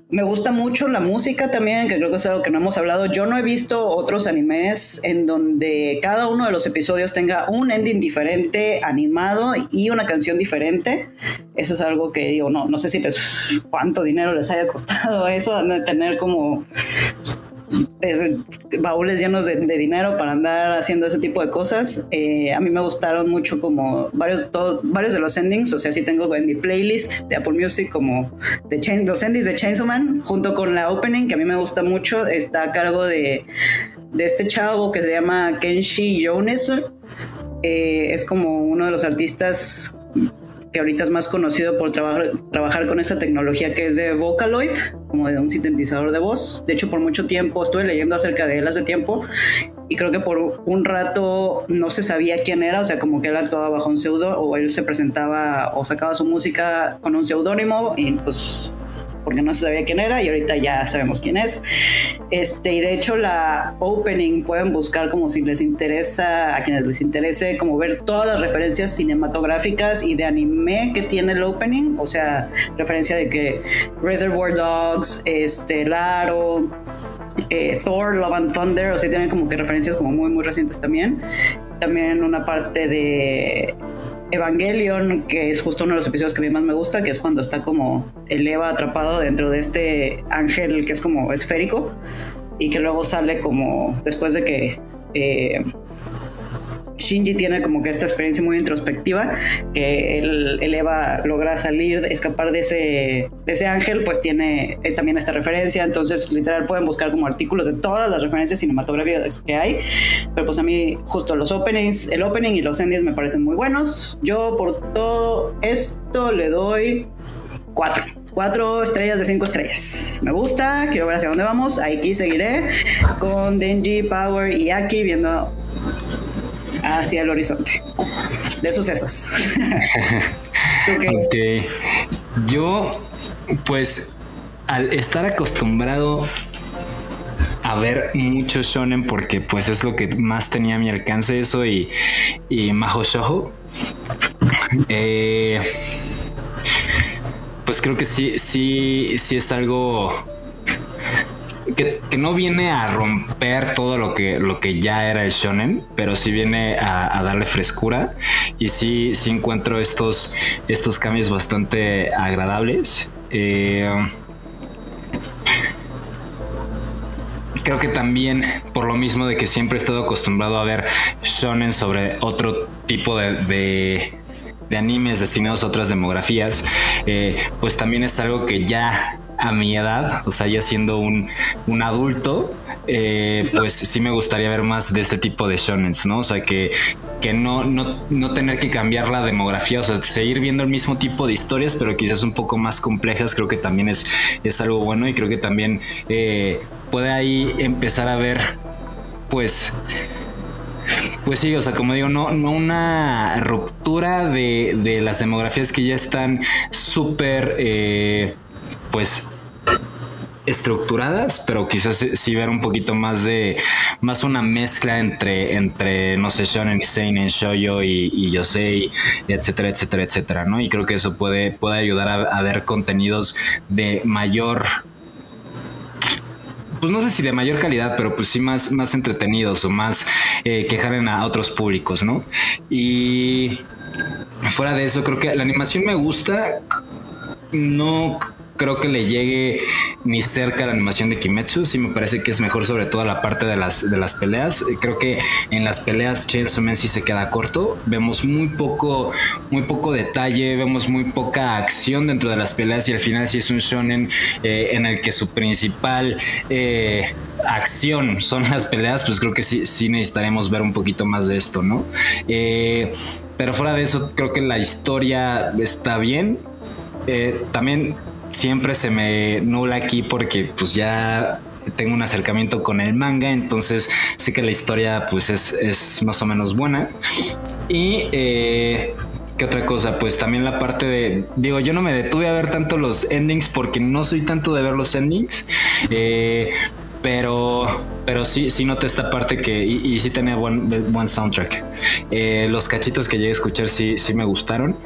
[SPEAKER 2] Me gusta mucho la música también, que creo que es algo que no hemos hablado. Yo no he visto otros animes en donde cada uno de los episodios tenga un ending diferente, animado y una canción diferente. Eso es algo que digo, no, no sé si les cuánto dinero les haya costado [LAUGHS] eso, tener como baúles llenos de, dinero para andar haciendo ese tipo de cosas. Eh, a mí me gustaron mucho como varios, varios de los endings, o sea, sí tengo en mi playlist de Apple Music como de los endings de Chainsaw Man, junto con la opening, que a mí me gusta mucho, está a cargo de, de este chavo que se llama Kenshi Jones. Eh, es como uno de los artistas que ahorita es más conocido por trabajar, trabajar con esta tecnología que es de Vocaloid, como de un sintetizador de voz. De hecho, por mucho tiempo estuve leyendo acerca de él hace tiempo y creo que por un rato no se sabía quién era, o sea, como que él actuaba bajo un pseudo o él se presentaba o sacaba su música con un seudónimo y pues porque no se sabía quién era y ahorita ya sabemos quién es. Este, y de hecho la opening pueden buscar como si les interesa, a quienes les interese, como ver todas las referencias cinematográficas y de anime que tiene el opening, o sea, referencia de que Reservoir Dogs, este, Laro, eh, Thor, Love and Thunder, o sea, tienen como que referencias como muy, muy recientes también. También una parte de Evangelion, que es justo uno de los episodios que a mí más me gusta, que es cuando está como el Eva atrapado dentro de este ángel que es como esférico y que luego sale como después de que eh, Shinji tiene como que esta experiencia muy introspectiva, que el, Eva logra salir, escapar de ese, ese ángel, pues tiene eh, también esta referencia, entonces literal pueden buscar como artículos de todas las referencias cinematográficas que hay, pero pues a mí justo los openings, el opening y los endings me parecen muy buenos. Yo por todo esto le doy cuatro. Cuatro estrellas de cinco estrellas. Me gusta, quiero ver hacia dónde vamos. Aquí seguiré con Denji, Power y Aki viendo hacia el horizonte de sucesos. [LAUGHS]
[SPEAKER 1] ok. Yo, pues, al estar acostumbrado a ver mucho shonen porque pues es lo que más tenía a mi alcance eso y, y Maho Shoujo. Eh, pues creo que sí, sí, sí es algo que, no viene a romper todo lo que, lo que ya era el shonen, pero sí viene a, darle frescura y sí, sí encuentro estos, estos cambios bastante agradables. Eh, creo que también por lo mismo de que siempre he estado acostumbrado a ver shonen sobre otro tipo de, de, animes destinados a otras demografías, eh, pues también es algo que ya a mi edad, o sea, ya siendo un, adulto, eh, pues sí me gustaría ver más de este tipo de shonen, ¿no? O sea, que, que no, no, tener que cambiar la demografía, o sea, seguir viendo el mismo tipo de historias, pero quizás un poco más complejas, creo que también es, es algo bueno y creo que también eh, puede ahí empezar a ver, pues, pues sí, o sea, como digo, no, no una ruptura de, de las demografías que ya están súper, eh, pues estructuradas, pero quizás sí ver un poquito más de más una mezcla entre entre no sé shonen y seinen, shoujo y, y yosei, etcétera, etcétera, etcétera, ¿no? Y creo que eso puede puede ayudar a, a ver contenidos de mayor pues no sé si de mayor calidad, pero pues sí más, más entretenidos o más eh, que jalen a otros públicos, ¿no? Y fuera de eso, creo que la animación me gusta. No creo que le llegue ni cerca la animación de Kimetsu. Sí me parece que es mejor sobre todo la parte de las, de las peleas. Creo que en las peleas Chainsaw Man sí se queda corto. Vemos muy poco, muy poco detalle, vemos muy poca acción dentro de las peleas y al final sí es un shonen eh, en el que su principal eh, acción son las peleas, pues creo que sí, sí necesitaremos ver un poquito más de esto, ¿no? Eh, pero fuera de eso, creo que la historia está bien. Eh, también siempre se me nula aquí porque pues ya tengo un acercamiento con el manga, entonces sé que la historia pues es, es más o menos buena. Y eh, ¿qué otra cosa? Pues también la parte de, digo, yo no me detuve a ver tanto los endings porque no soy tanto de ver los endings. Eh, pero pero sí sí noté esta parte que y, sí tenía buen, buen soundtrack Eh, los cachitos que llegué a escuchar sí sí me gustaron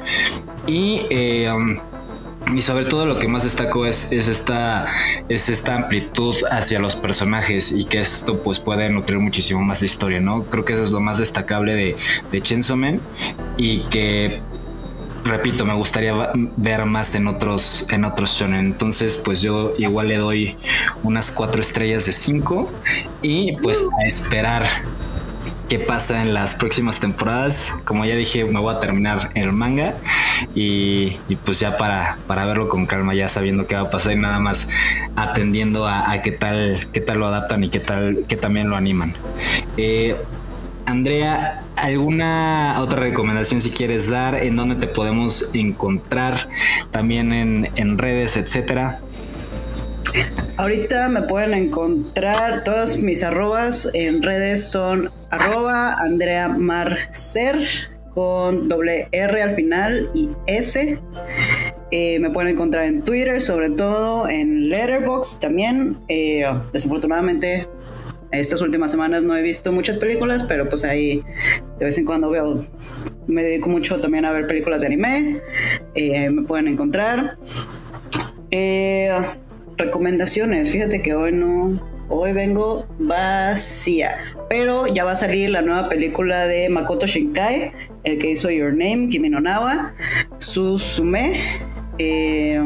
[SPEAKER 1] y eh, um, y sobre todo lo que más destaco es, es, esta, es esta amplitud hacia los personajes y que esto pues puede nutrir muchísimo más la historia, ¿no? Creo que eso es lo más destacable de, de Chainsaw Man y que repito, me gustaría ver más en otros, en otros shonen. Entonces, pues yo igual le doy unas cuatro estrellas de cinco y pues a esperar qué pasa en las próximas temporadas. Como ya dije, me voy a terminar el manga y, pues ya para, para verlo con calma, ya sabiendo qué va a pasar y nada más atendiendo a, qué tal, qué tal lo adaptan y qué tal, qué también lo animan. Eh, Andrea, ¿alguna otra recomendación si quieres dar? ¿En dónde te podemos encontrar? También en, en redes, etcétera.
[SPEAKER 2] Ahorita me pueden encontrar todas mis arrobas en redes son arroba Andrea Marcer con doble R al final y S. Eh, me pueden encontrar en Twitter, sobre todo en Letterboxd también. Eh, desafortunadamente, estas últimas semanas no he visto muchas películas, pero pues ahí de vez en cuando veo. Me dedico mucho también a ver películas de anime. Eh, me pueden encontrar. Eh, recomendaciones. Fíjate que hoy no. Hoy vengo vacía. Pero ya va a salir la nueva película de Makoto Shinkai, el que hizo Your Name, Kimi no Nawa, Suzume. Eh,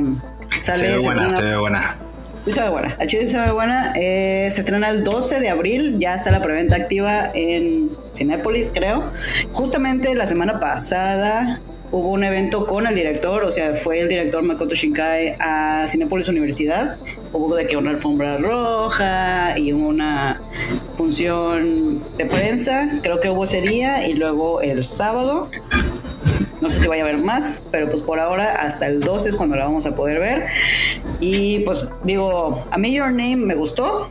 [SPEAKER 2] sale,
[SPEAKER 1] Se ve buena, se ve buena.
[SPEAKER 2] Sí se ve buena. Chile se ve buena. Eh, se estrena el 12 de abril. Ya está la preventa activa en Cinépolis, creo. Justamente la semana pasada hubo un evento con el director, o sea, fue el director Makoto Shinkai a Cinépolis Universidad. Hubo de que una alfombra roja y una función de prensa. Creo que hubo ese día y luego el sábado. No sé si vaya a haber más, pero pues por ahora hasta el 12 es cuando la vamos a poder ver. Y pues digo, a mí Your Name me gustó.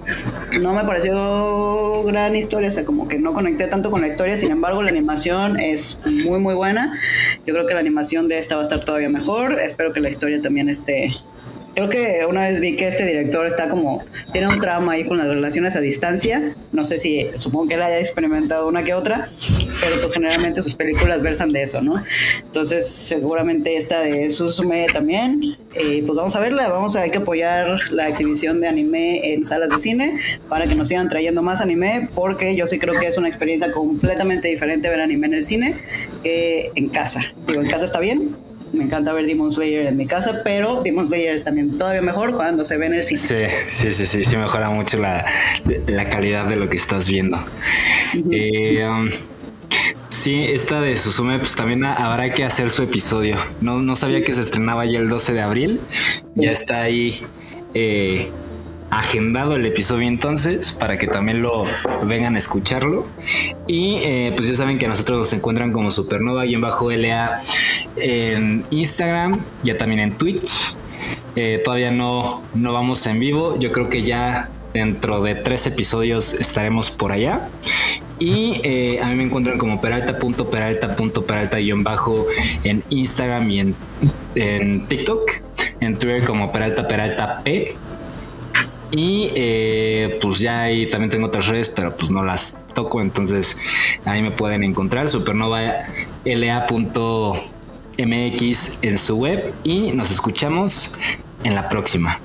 [SPEAKER 2] No me pareció gran historia, o sea, como que no conecté tanto con la historia. Sin embargo, la animación es muy, muy buena. Yo creo que la animación de esta va a estar todavía mejor. Espero que la historia también esté Creo que una vez vi que este director está como, tiene un trauma ahí con las relaciones a distancia. No sé si, supongo que él haya experimentado una que otra, pero pues generalmente sus películas versan de eso, ¿no? Entonces, seguramente esta de Susume también. Pues vamos a verla, vamos a hay que apoyar la exhibición de anime en salas de cine para que nos sigan trayendo más anime, porque yo sí creo que es una experiencia completamente diferente ver anime en el cine que en casa. Digo, en casa está bien, me encanta ver Demon Slayer en mi casa, pero Demon Slayer es también todavía mejor cuando se ve en el cine.
[SPEAKER 1] Sí, sí, sí, sí, sí mejora mucho la, la calidad de lo que estás viendo. Eh, um, sí, esta de Susume, pues también ha- habrá que hacer su episodio. No, no sabía que se estrenaba ya el 12 de abril. Ya está ahí eh, agendado el episodio entonces para que también lo vengan a escucharlo. Y eh, pues ya saben que a nosotros nos encuentran como Supernova-LA en Instagram, ya también en Twitch. Eh, todavía no, no vamos en vivo. Yo creo que ya dentro de tres episodios estaremos por allá. Y eh, a mí me encuentran como peralta.peralta.peralta-bajo en Instagram y en, en TikTok. En Twitter como Peralta Peralta P. Y eh, pues ya ahí también tengo otras redes, pero pues no las toco. Entonces ahí me pueden encontrar supernova la.mx en su web. Y nos escuchamos en la próxima.